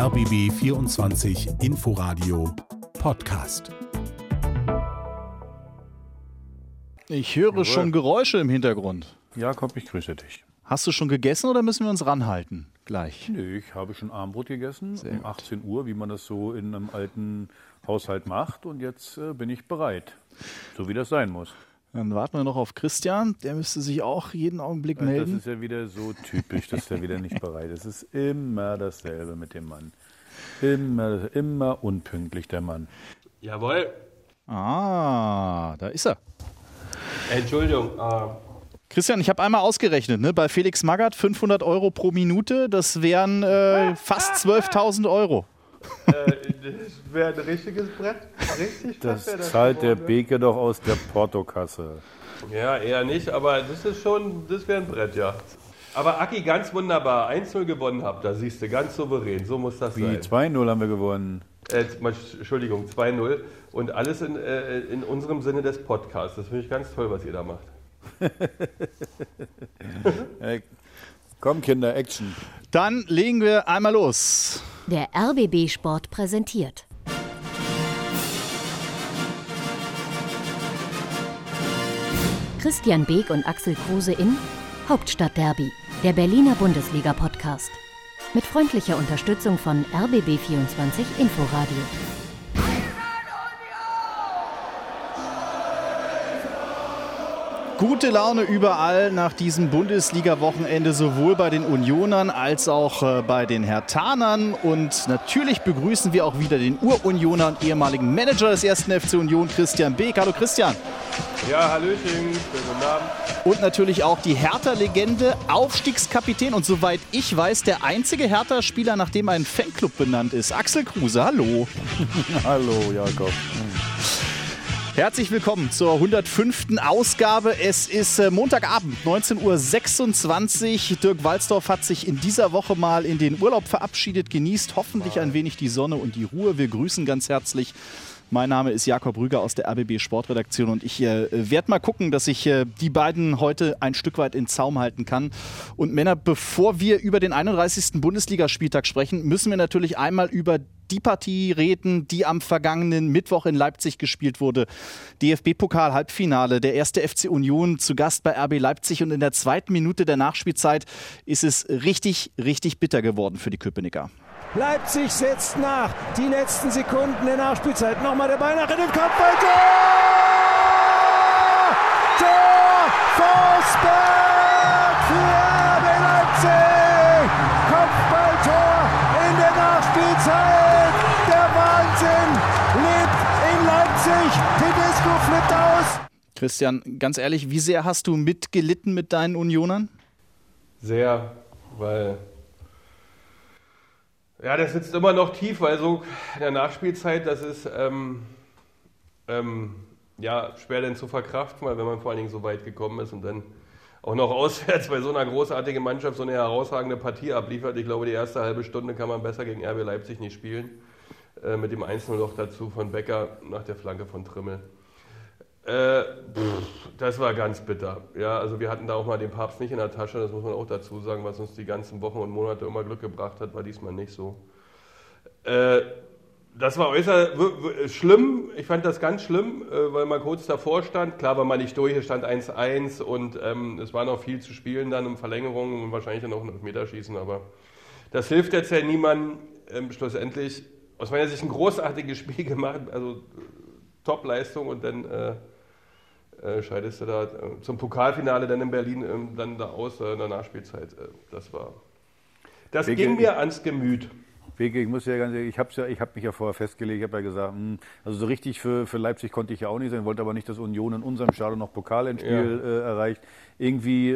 RBB 24 Inforadio Podcast. Ich höre schon Geräusche im Hintergrund. Jakob, ich grüße dich. Hast du schon gegessen oder müssen wir uns ranhalten? Gleich. Nö, ich habe schon Armbrot gegessen Sehr um gut. 18 Uhr, wie man das so in einem alten Haushalt macht. Und jetzt äh, bin ich bereit, so wie das sein muss. Dann warten wir noch auf Christian. Der müsste sich auch jeden Augenblick Das melden. ist ja wieder so typisch, dass der wieder nicht bereit ist. Es ist immer dasselbe mit dem Mann. Immer, immer unpünktlich, der Mann. Jawohl. Ah, da ist er. Entschuldigung. Äh, Christian, ich habe einmal ausgerechnet, ne? bei Felix Magath 500 Euro pro Minute, das wären äh, fast 12.000 Euro. Äh, das wäre ein richtiges Brett. Richtig Das zahlt der geworden. Beke doch aus der Portokasse. Ja, eher nicht, aber das ist schon, das wäre ein Brett, ja. Aber Aki, ganz wunderbar. 1-0 gewonnen habt, da siehst du, ganz souverän. So muss das Wie sein. 2-0 haben wir gewonnen. Äh, Entschuldigung, 2-0. Und alles in, äh, in unserem Sinne des Podcasts. Das finde ich ganz toll, was ihr da macht. Komm, Kinder, Action. Dann legen wir einmal los. Der RBB Sport präsentiert. Christian Beek und Axel Kruse in Hauptstadtderby, der Berliner Bundesliga-Podcast. Mit freundlicher Unterstützung von RBB24 Inforadio. Gute Laune überall nach diesem Bundesliga-Wochenende, sowohl bei den Unionern als auch äh, bei den Herthanern. Und natürlich begrüßen wir auch wieder den Urunioner und ehemaligen Manager des ersten FC Union, Christian Beek. Hallo Christian. Ja, Hallöchen, guten Abend. Und natürlich auch die Hertha-Legende, Aufstiegskapitän und soweit ich weiß, der einzige Hertha-Spieler, nach dem ein Fanclub benannt ist. Axel Kruse, hallo. Hallo, Jakob. Herzlich willkommen zur 105. Ausgabe. Es ist äh, Montagabend, 19.26 Uhr. Dirk Walzdorf hat sich in dieser Woche mal in den Urlaub verabschiedet, genießt hoffentlich ein wenig die Sonne und die Ruhe. Wir grüßen ganz herzlich. Mein Name ist Jakob Rüger aus der RBB Sportredaktion und ich äh, werde mal gucken, dass ich äh, die beiden heute ein Stück weit in Zaum halten kann. Und Männer, bevor wir über den 31. Bundesligaspieltag sprechen, müssen wir natürlich einmal über die Partie reden, die am vergangenen Mittwoch in Leipzig gespielt wurde. DFB-Pokal-Halbfinale, der erste FC Union zu Gast bei RB Leipzig und in der zweiten Minute der Nachspielzeit ist es richtig, richtig bitter geworden für die Köpenicker. Leipzig setzt nach. Die letzten Sekunden der Nachspielzeit. Nochmal der Ball nach in den Kopfball. Tor! Tor! Forsberg für RB Leipzig! Kopfballtor in der Nachspielzeit. Der Wahnsinn lebt in Leipzig. Tedesco flippt aus. Christian, ganz ehrlich, wie sehr hast du mitgelitten mit deinen Unionern? Sehr, weil. Ja, das sitzt immer noch tief, weil so in der Nachspielzeit, das ist ähm, ähm, ja, schwer denn zu verkraften, weil wenn man vor allen Dingen so weit gekommen ist und dann auch noch auswärts bei so einer großartigen Mannschaft so eine herausragende Partie abliefert. Ich glaube, die erste halbe Stunde kann man besser gegen RB Leipzig nicht spielen. Äh, mit dem 1-0 noch dazu von Becker nach der Flanke von Trimmel. Äh, das war ganz bitter. Ja, also wir hatten da auch mal den Papst nicht in der Tasche, das muss man auch dazu sagen, was uns die ganzen Wochen und Monate immer Glück gebracht hat, war diesmal nicht so. Äh, das war äußerst schlimm. Ich fand das ganz schlimm, äh, weil man kurz davor stand. Klar war man nicht durch, es stand 1-1 und ähm, es war noch viel zu spielen dann in Verlängerung und wahrscheinlich dann auch noch Meterschießen, aber das hilft jetzt ja niemandem. Ähm, schlussendlich, aus meiner Sicht ein großartiges Spiel gemacht, also äh, Top-Leistung und dann äh, äh, scheidest du da äh, zum Pokalfinale dann in Berlin ähm, dann da aus äh, in der Nachspielzeit. Das war. Das Wir ging mir ans Gemüt. Beke, ich muss ja ganz ehrlich, ich habe ja, ich habe mich ja vorher festgelegt, ich habe ja gesagt, hm, also so richtig für, für Leipzig konnte ich ja auch nicht sein, wollte aber nicht, dass Union in unserem Stadion noch Pokalendspiel äh, erreicht. Irgendwie,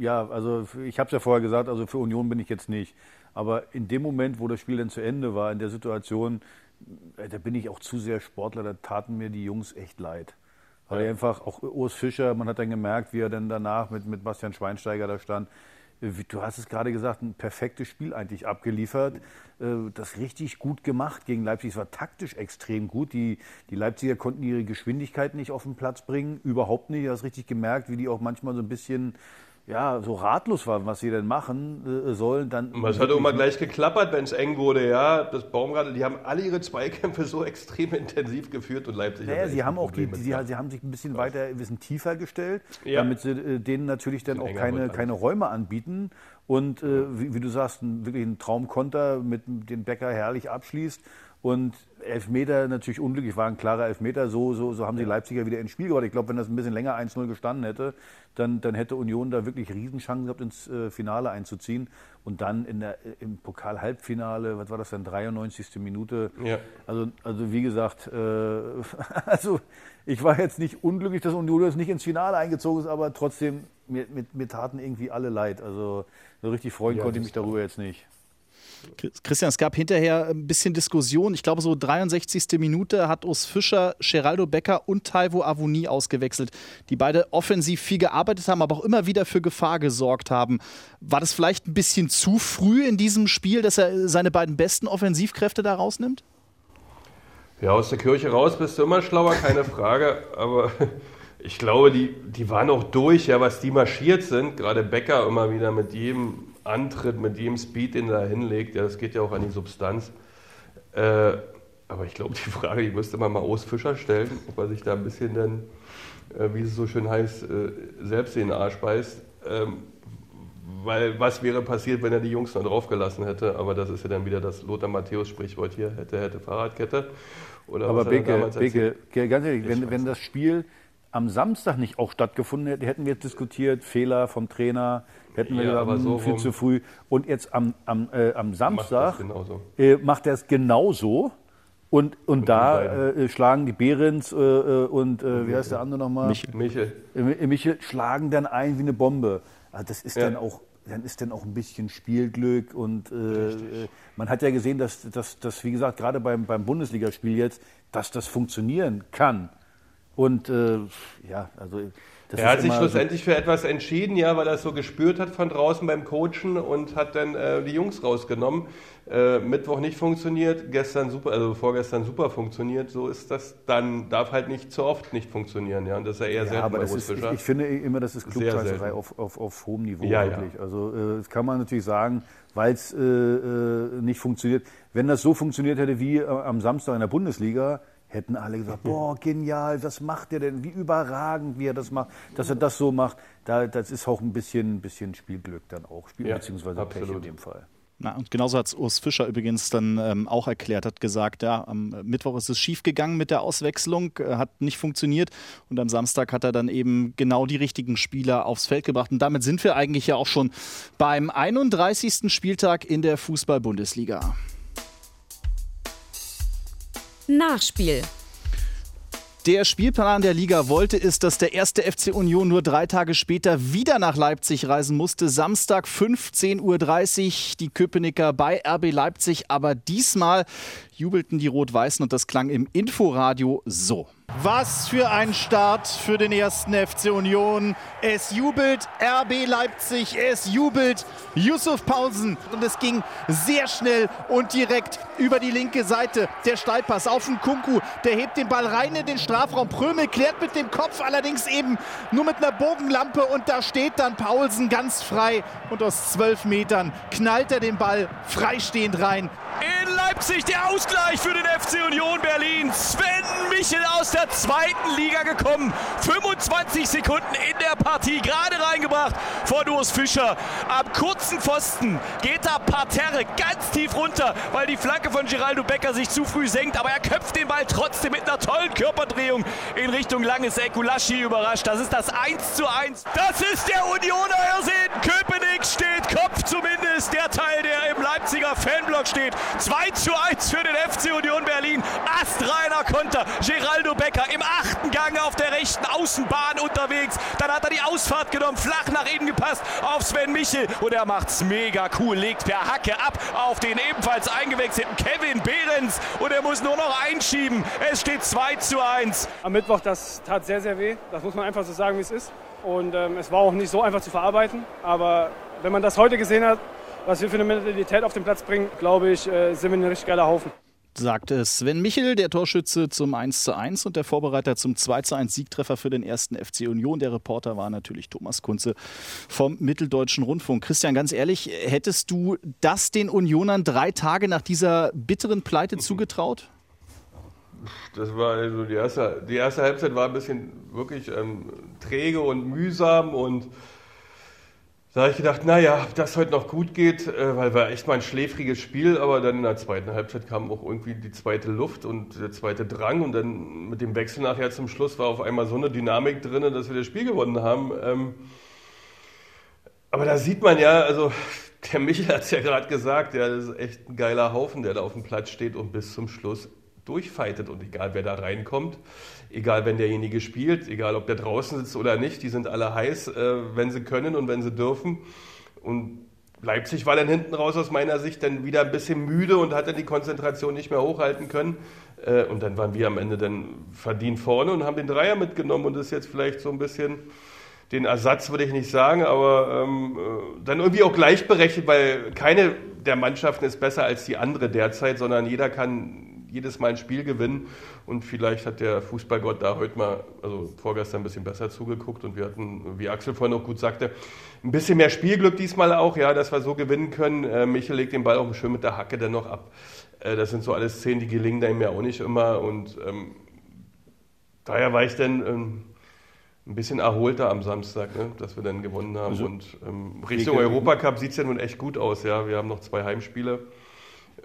ja, also ich habe es ja vorher gesagt, also für Union bin ich jetzt nicht. Aber in dem Moment, wo das Spiel dann zu Ende war, in der Situation, da bin ich auch zu sehr Sportler, da taten mir die Jungs echt leid. Weil einfach auch Urs Fischer, man hat dann gemerkt, wie er dann danach mit, mit Bastian Schweinsteiger da stand. Wie- Du hast es gerade gesagt, ein perfektes Spiel eigentlich abgeliefert. Äh, Das richtig gut gemacht gegen Leipzig. Es war taktisch extrem gut. Die, die Leipziger konnten ihre Geschwindigkeit nicht auf den Platz bringen. Überhaupt nicht. Du hast richtig gemerkt, wie die auch manchmal so ein bisschen ja, so ratlos waren, was sie denn machen äh, sollen, dann. Und es hat auch mal gleich geklappert, wenn es eng wurde, ja. Das Baumgartel, die haben alle ihre Zweikämpfe so extrem intensiv geführt und Leipzig. Naja, sie haben auch die, Problem sie, sie haben sich ein bisschen weiter, ein bisschen tiefer gestellt, Ja. damit sie äh, denen natürlich dann auch keine, keine Räume anbieten. Und äh, wie, wie du sagst, ein, wirklich ein Traumkonter mit dem Becker herrlich abschließt. Und Elfmeter natürlich unglücklich, war ein klarer Elfmeter. So, so, so haben die Leipziger wieder ins Spiel gebracht. Ich glaube, wenn das ein bisschen länger 1-0 gestanden hätte, dann, dann hätte Union da wirklich Riesenchancen gehabt, ins äh, Finale einzuziehen. Und dann in der, im Pokal-Halbfinale, was war das dann, 93. Minute. Ja. Also, also wie gesagt, äh, also ich war jetzt nicht unglücklich, dass Union jetzt nicht ins Finale eingezogen ist, aber trotzdem, mir, mir, mir taten irgendwie alle leid. Also so richtig freuen Ja, konnte ich mich darüber jetzt nicht. Christian, es gab hinterher ein bisschen Diskussion. Ich glaube, so 63. Minute hat Urs Fischer, Geraldo Becker und Taiwo Avoni ausgewechselt, die beide offensiv viel gearbeitet haben, aber auch immer wieder für Gefahr gesorgt haben. War das vielleicht ein bisschen zu früh in diesem Spiel, dass er seine beiden besten Offensivkräfte da rausnimmt? Ja, aus der Kirche raus bist du immer schlauer, keine Frage. Aber ich glaube, die, die waren auch durch, ja, was die marschiert sind. Gerade Becker immer wieder mit jedem Antritt, mit jedem Speed, den er da hinlegt. Ja, das geht ja auch an die Substanz. Äh, aber ich glaube, die Frage, die müsste man mal Urs Fischer stellen, ob er sich da ein bisschen dann, äh, wie es so schön heißt, äh, selbst in den Arsch beißt. Ähm, weil was wäre passiert, wenn er die Jungs noch draufgelassen hätte? Aber das ist ja dann wieder das Lothar Matthäus-Sprichwort hier, hätte, hätte Fahrradkette. Oder Aber er Beke, Beke, ganz ehrlich, Ich wenn, wenn das Spiel am Samstag nicht auch stattgefunden hätte, hätten wir jetzt diskutiert, Fehler vom Trainer, hätten wir Ja, gesagt, aber so viel zu früh. Und jetzt am, am, äh, am Macht das Samstag äh, macht er es genauso. Und, und da die äh, schlagen die Behrens äh, äh, und äh, wie heißt der andere nochmal? Michel. Michel. Äh, Michel schlagen dann ein wie eine Bombe. Also das ist Ja. dann auch dann ist dann auch ein bisschen Spielglück und man hat ja gesehen, dass, dass, dass wie gesagt, gerade beim, beim Bundesligaspiel jetzt, dass das funktionieren kann. Und äh, ja, also das Er hat sich schlussendlich für etwas entschieden, ja, weil er es so gespürt hat von draußen beim Coachen und hat dann äh, die Jungs rausgenommen. Äh, Mittwoch nicht funktioniert, gestern super, also vorgestern super funktioniert. So ist das dann, darf halt nicht zu oft nicht funktionieren, ja. Und das ist ja eher Ja, selten aber das ist, ich, ich finde immer, das ist Klugscheißerei auf, auf, auf hohem Niveau Ja, ja. wirklich. Also äh, das kann man natürlich sagen, weil es äh, äh, nicht funktioniert. Wenn das so funktioniert hätte wie äh, am Samstag in der Bundesliga, hätten alle gesagt, boah, genial, was macht er denn? Wie überragend, wie er das macht, dass er das so macht. Da, das ist auch ein bisschen, bisschen Spielglück dann auch, Spiel, Ja, beziehungsweise Pech in absolut. dem Fall. Na, und genauso hat es Urs Fischer übrigens dann ähm, auch erklärt, hat gesagt, ja, am Mittwoch ist es schiefgegangen mit der Auswechslung, äh, hat nicht funktioniert und am Samstag hat er dann eben genau die richtigen Spieler aufs Feld gebracht. Und damit sind wir eigentlich ja auch schon beim 31. Spieltag in der Fußball-Bundesliga. Nachspiel. Der Spielplan der Liga wollte es, dass der erste FC Union nur drei Tage später wieder nach Leipzig reisen musste. Samstag 15.30 Uhr die Köpenicker bei RB Leipzig. Aber diesmal jubelten die Rot-Weißen und das klang im Inforadio so. Was für ein Start für den ersten FC Union. Es jubelt RB Leipzig, es jubelt Yusuf Paulsen. Und es ging sehr schnell und direkt über die linke Seite. Der Steilpass auf den Kunku, der hebt den Ball rein in den Strafraum. Prömel klärt mit dem Kopf, allerdings eben nur mit einer Bogenlampe. Und da steht dann Paulsen ganz frei. Und aus zwölf Metern knallt er den Ball freistehend rein. In Leipzig der Ausgleich für den FC Union Berlin. Sven Michel aus der zweiten Liga gekommen. 25 Sekunden in der Partie gerade reingebracht von Urs Fischer. Am kurzen Pfosten geht da Parterre ganz tief runter, weil die Flanke von Geraldo Becker sich zu früh senkt. Aber er köpft den Ball trotzdem mit einer tollen Körperdrehung in Richtung langes Eck. Gulaschi überrascht. Das ist das 1 zu 1. Das ist der Unioner Ersehen. Köpenick steht Kopf zumindest. Der Teil, der im Leipziger Fanblock steht. 2 zu 1 für den FC Union Berlin. Astreiner Konter. Geraldo Becker im achten Gang auf der rechten Außenbahn unterwegs. Dann hat er die Ausfahrt genommen, flach nach innen gepasst auf Sven Michel. Und er macht's mega cool. Legt per Hacke ab auf den ebenfalls eingewechselten Kevin Behrens. Und er muss nur noch einschieben. Es steht 2 zu 1. Am Mittwoch, das tat sehr, sehr weh. Das muss man einfach so sagen, wie es ist. Und ähm, es war auch nicht so einfach zu verarbeiten. Aber wenn man das heute gesehen hat, was wir für eine Mentalität auf den Platz bringen, glaube ich, äh, sind wir ein richtig geiler Haufen. Sagt Sven Michel, der Torschütze zum 1 zu 1 und der Vorbereiter zum 2 zu 1 Siegtreffer für den ersten FC Union. Der Reporter war natürlich Thomas Kunze vom Mitteldeutschen Rundfunk. Christian, ganz ehrlich, hättest du das den Unionern drei Tage nach dieser bitteren Pleite zugetraut? Das war also die erste, die erste Halbzeit war ein bisschen wirklich ähm, träge und mühsam und da habe ich gedacht, naja, ob das heute noch gut geht, äh, weil war echt mal ein schläfriges Spiel, aber dann in der zweiten Halbzeit kam auch irgendwie die zweite Luft und der zweite Drang und dann mit dem Wechsel nachher zum Schluss war auf einmal so eine Dynamik drin, dass wir das Spiel gewonnen haben. Ähm, aber da sieht man ja, also der Michel hat es ja gerade gesagt, ja, das ist echt ein geiler Haufen, der da auf dem Platz steht und bis zum Schluss durchfightet und egal wer da reinkommt, egal wenn derjenige spielt, egal ob der draußen sitzt oder nicht, die sind alle heiß, äh, wenn sie können und wenn sie dürfen. Und Leipzig war dann hinten raus aus meiner Sicht dann wieder ein bisschen müde und hat dann die Konzentration nicht mehr hochhalten können. Äh, und dann waren wir am Ende dann verdient vorne und haben den Dreier mitgenommen und ist jetzt vielleicht so ein bisschen den Ersatz würde ich nicht sagen, aber ähm, äh, dann irgendwie auch gleichberechtigt, weil keine der Mannschaften ist besser als die andere derzeit, sondern jeder kann jedes Mal ein Spiel gewinnen. Und vielleicht hat der Fußballgott da heute mal, also vorgestern ein bisschen besser zugeguckt und wir hatten, wie Axel vorhin auch gut sagte, ein bisschen mehr Spielglück diesmal auch, ja, dass wir so gewinnen können. Äh, Michel legt den Ball auch schön mit der Hacke dann noch ab. Äh, das sind so alles Szenen, die gelingen da ihm ja auch nicht immer. Und ähm, daher war ich dann ähm, ein bisschen erholter am Samstag, ne, dass wir dann gewonnen haben. Also, und ähm, Richtung Europacup sieht es ja nun echt gut aus. Ja, wir haben noch zwei Heimspiele.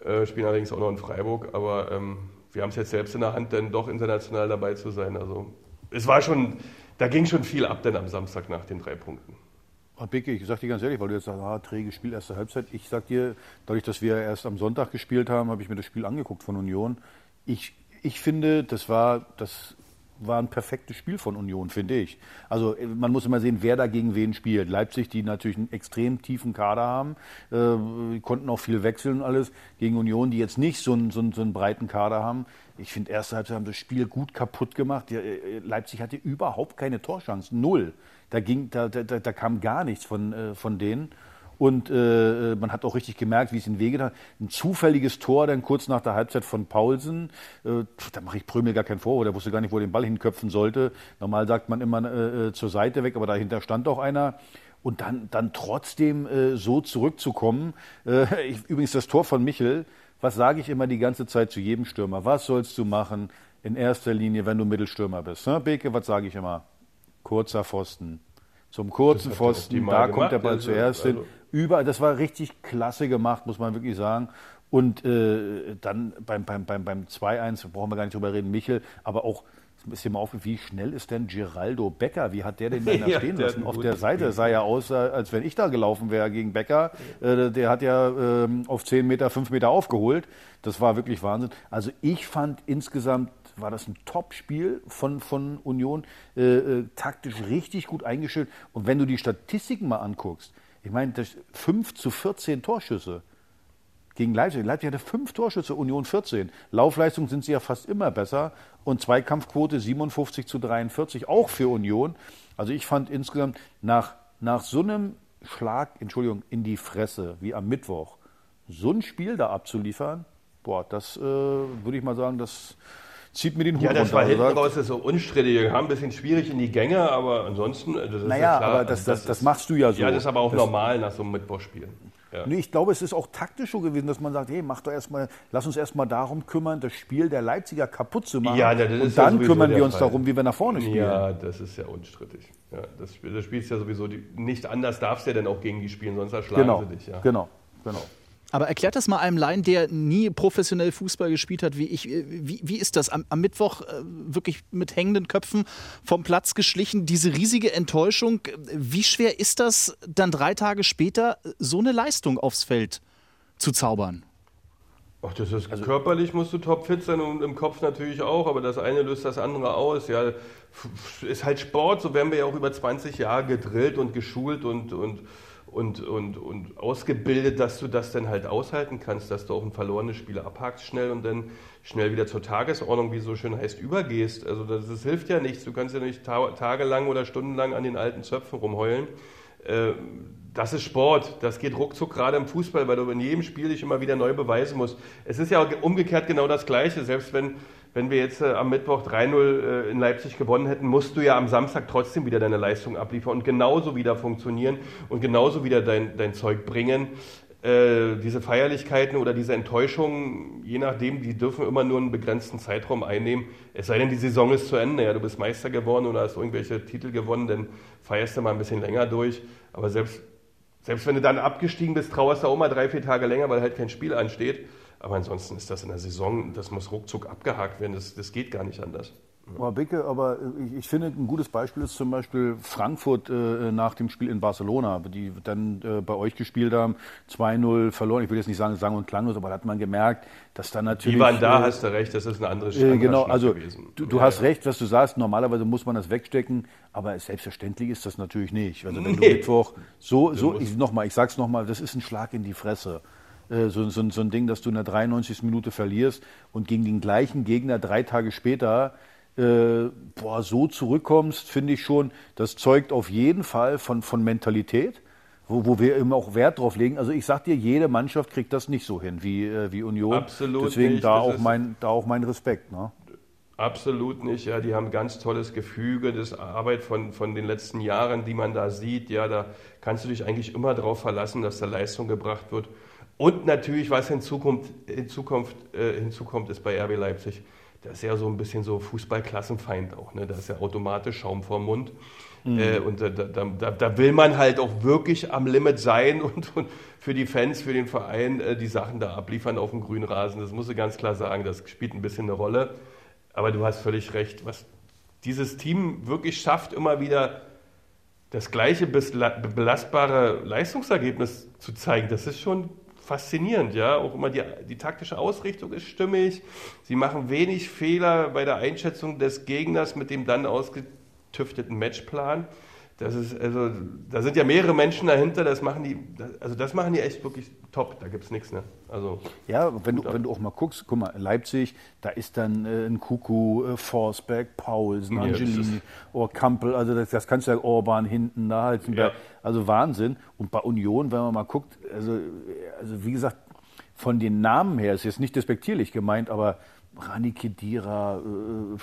Äh, spielen allerdings auch noch in Freiburg, aber ähm, wir haben es jetzt selbst in der Hand, denn doch international dabei zu sein. Also es war schon, da ging schon viel ab denn am Samstag nach den drei Punkten. Und Bicke, ich sag dir ganz ehrlich, weil du jetzt sagst, ah, träge Spiel, erste Halbzeit. Ich sag dir, dadurch, dass wir erst am Sonntag gespielt haben, habe ich mir das Spiel angeguckt von Union. Ich, ich finde, das war das war ein perfektes Spiel von Union, finde ich. Also äh, man muss immer sehen, wer da gegen wen spielt. Leipzig, die natürlich einen extrem tiefen Kader haben, äh, konnten auch viel wechseln und alles. Gegen Union, die jetzt nicht so einen, so einen, so einen breiten Kader haben. Ich finde, erste Halbzeit haben das Spiel gut kaputt gemacht. Äh, Leipzig hatte überhaupt keine Torchancen, null. Da, ging, da, da, da kam gar nichts von, äh, von denen. Und äh, man hat auch richtig gemerkt, wie es in Wege hat. Ein zufälliges Tor dann kurz nach der Halbzeit von Paulsen. Äh, da mache ich Prömel gar keinen Vorwurf. Der wusste gar nicht, wo er den Ball hinköpfen sollte. Normal sagt man immer äh, äh, zur Seite weg, aber dahinter stand auch einer. Und dann, dann trotzdem äh, so zurückzukommen. Äh, ich, übrigens das Tor von Michel. Was sage ich immer die ganze Zeit zu jedem Stürmer? Was sollst du machen in erster Linie, wenn du Mittelstürmer bist? Ne? Beke, was sage ich immer? Kurzer Pfosten. Zum kurzen Pfosten, da kommt der Ball zuerst hin. Also Überall, das war richtig klasse gemacht, muss man wirklich sagen. Und äh, dann beim, beim, beim, beim 2-1, brauchen wir gar nicht drüber reden, Michel, aber auch, ist dir mal auf, wie schnell ist denn Geraldo Becker? Wie hat der den denn da ja, stehen lassen? Auf der Seite sah ja aus, als wenn ich da gelaufen wäre gegen Becker. Äh, der hat ja äh, auf 10 Meter, 5 Meter aufgeholt. Das war wirklich Wahnsinn. Also ich fand insgesamt war das ein Top-Spiel von, von Union, äh, äh, taktisch richtig gut eingestellt. Und wenn du die Statistiken mal anguckst, ich meine, 5 zu 14 Torschüsse gegen Leipzig. Leipzig hatte 5 Torschüsse, Union 14. Laufleistung sind sie ja fast immer besser. Und Zweikampfquote 57 zu 43, auch für Union. Also ich fand insgesamt nach, nach so einem Schlag, Entschuldigung, in die Fresse wie am Mittwoch, so ein Spiel da abzuliefern, boah, das äh, würde ich mal sagen, das zieht mir den Hut Ja, das runter, war hinten raus das so unstrittig. Wir haben ein bisschen schwierig in die Gänge, aber ansonsten, das ist naja, ja klar. aber das, das, das, das, machst du ja so. Ja, das ist aber auch normal nach so einem Mittwochspiel. Ja. Nee, ich glaube, es ist auch taktisch so gewesen, dass man sagt, hey, mach doch erstmal, lass uns erstmal darum kümmern, das Spiel der Leipziger kaputt zu machen. Ja, und ist dann kümmern wir uns Fall. darum, wie wir nach vorne spielen. Ja, das ist ja unstrittig. Ja, das, das Spiel ist ja sowieso die, nicht anders, darfst du ja dann auch gegen die spielen, sonst erschlagen genau, sie dich. Ja. Genau, genau. Aber erklärt das mal einem Laien, der nie professionell Fußball gespielt hat, wie ich. Äh, wie, wie ist das? Am, am Mittwoch äh, wirklich mit hängenden Köpfen vom Platz geschlichen, diese riesige Enttäuschung. Wie schwer ist das, dann drei Tage später so eine Leistung aufs Feld zu zaubern? Ach, das ist also, körperlich musst du topfit sein und im Kopf natürlich auch, aber das eine löst das andere aus. Ja, ist halt Sport, so werden wir ja auch über 20 Jahre gedrillt und geschult und, und und, und, und ausgebildet, dass du das dann halt aushalten kannst, dass du auch ein verlorenes Spiel abhakst schnell und dann schnell wieder zur Tagesordnung, wie es so schön heißt, übergehst. Also das, das hilft ja nichts. Du kannst ja nicht ta tagelang oder stundenlang an den alten Zöpfen rumheulen. äh, das ist Sport, das geht ruckzuck gerade im Fußball, weil du in jedem Spiel dich immer wieder neu beweisen musst. Es ist ja umgekehrt genau das Gleiche, selbst wenn, wenn wir jetzt äh, am Mittwoch 3-0 äh, in Leipzig gewonnen hätten, musst du ja am Samstag trotzdem wieder deine Leistung abliefern und genauso wieder funktionieren und genauso wieder dein, dein Zeug bringen. Äh, diese Feierlichkeiten oder diese Enttäuschungen, je nachdem, die dürfen immer nur einen begrenzten Zeitraum einnehmen. Es sei denn, die Saison ist zu Ende. Ja, du bist Meister geworden oder hast irgendwelche Titel gewonnen, dann feierst du mal ein bisschen länger durch. Aber selbst, selbst wenn du dann abgestiegen bist, trauerst du auch mal drei, vier Tage länger, weil halt kein Spiel ansteht. Aber ansonsten ist das in der Saison, das muss ruckzuck abgehakt werden. Das, das geht gar nicht anders. Aber Bicke, aber ich, ich, finde, ein gutes Beispiel ist zum Beispiel Frankfurt äh, nach dem Spiel in Barcelona, die dann äh, bei euch gespielt haben, 2-0 verloren. Ich will jetzt nicht sagen, sang- und klanglos, aber da hat man gemerkt, dass da natürlich. Die waren da, äh, hast du recht, das ist eine andere Äh, genau, also du, du ja, hast ja. recht, was du sagst. Normalerweise muss man das wegstecken, aber selbstverständlich ist das natürlich nicht. Also wenn nee. du Mittwoch so, so ich, nochmal, ich sag's nochmal, das ist ein Schlag in die Fresse. Äh, so, so, so ein Ding, dass du in der 93. Minute verlierst und gegen den gleichen Gegner drei Tage später äh, boah, so zurückkommst, finde ich schon, das zeugt auf jeden Fall von, von Mentalität, wo, wo wir immer auch Wert drauf legen. Also ich sag dir, jede Mannschaft kriegt das nicht so hin wie, äh, wie Union. Absolut Deswegen nicht. da auch, mein, da auch mein Respekt. Ne? Absolut nicht, ja. Die haben ganz tolles Gefüge, das Arbeit von, von den letzten Jahren, die man da sieht. Ja, da kannst du dich eigentlich immer darauf verlassen, dass da Leistung gebracht wird. Und natürlich, was in Zukunft, in Zukunft äh, hinzukommt, ist bei RB Leipzig das ist ja so ein bisschen so Fußballklassenfeind auch. Ne? Da ist ja automatisch Schaum vorm Mund. Mhm. Äh, und da, da, da, da, will man halt auch wirklich am Limit sein und, und für die Fans, für den Verein äh, die Sachen da abliefern auf dem grünen Rasen. Das muss ich ganz klar sagen, das spielt ein bisschen eine Rolle. Aber du hast völlig recht, was dieses Team wirklich schafft, immer wieder das gleiche belastbare Leistungsergebnis zu zeigen, das ist schon faszinierend, ja. Auch immer die, die taktische Ausrichtung ist stimmig. Sie machen wenig Fehler bei der Einschätzung des Gegners mit dem dann ausgetüfteten Matchplan. Das ist, also, da sind ja mehrere Menschen dahinter, das machen die, also das machen die echt wirklich top, da gibt es nichts, ne? Also, ja, wenn du, wenn du auch mal guckst, guck mal, Leipzig, da ist dann äh, ein Kuku, äh, Forsberg, Paulsen, ja, Angelini, oh, Kampel, also das, das kannst du ja Orban hinten, da halt, ja. also Wahnsinn. Und bei Union, wenn man mal guckt, also, also wie gesagt, von den Namen her, ist jetzt nicht despektierlich gemeint, aber Rani Kedira, äh,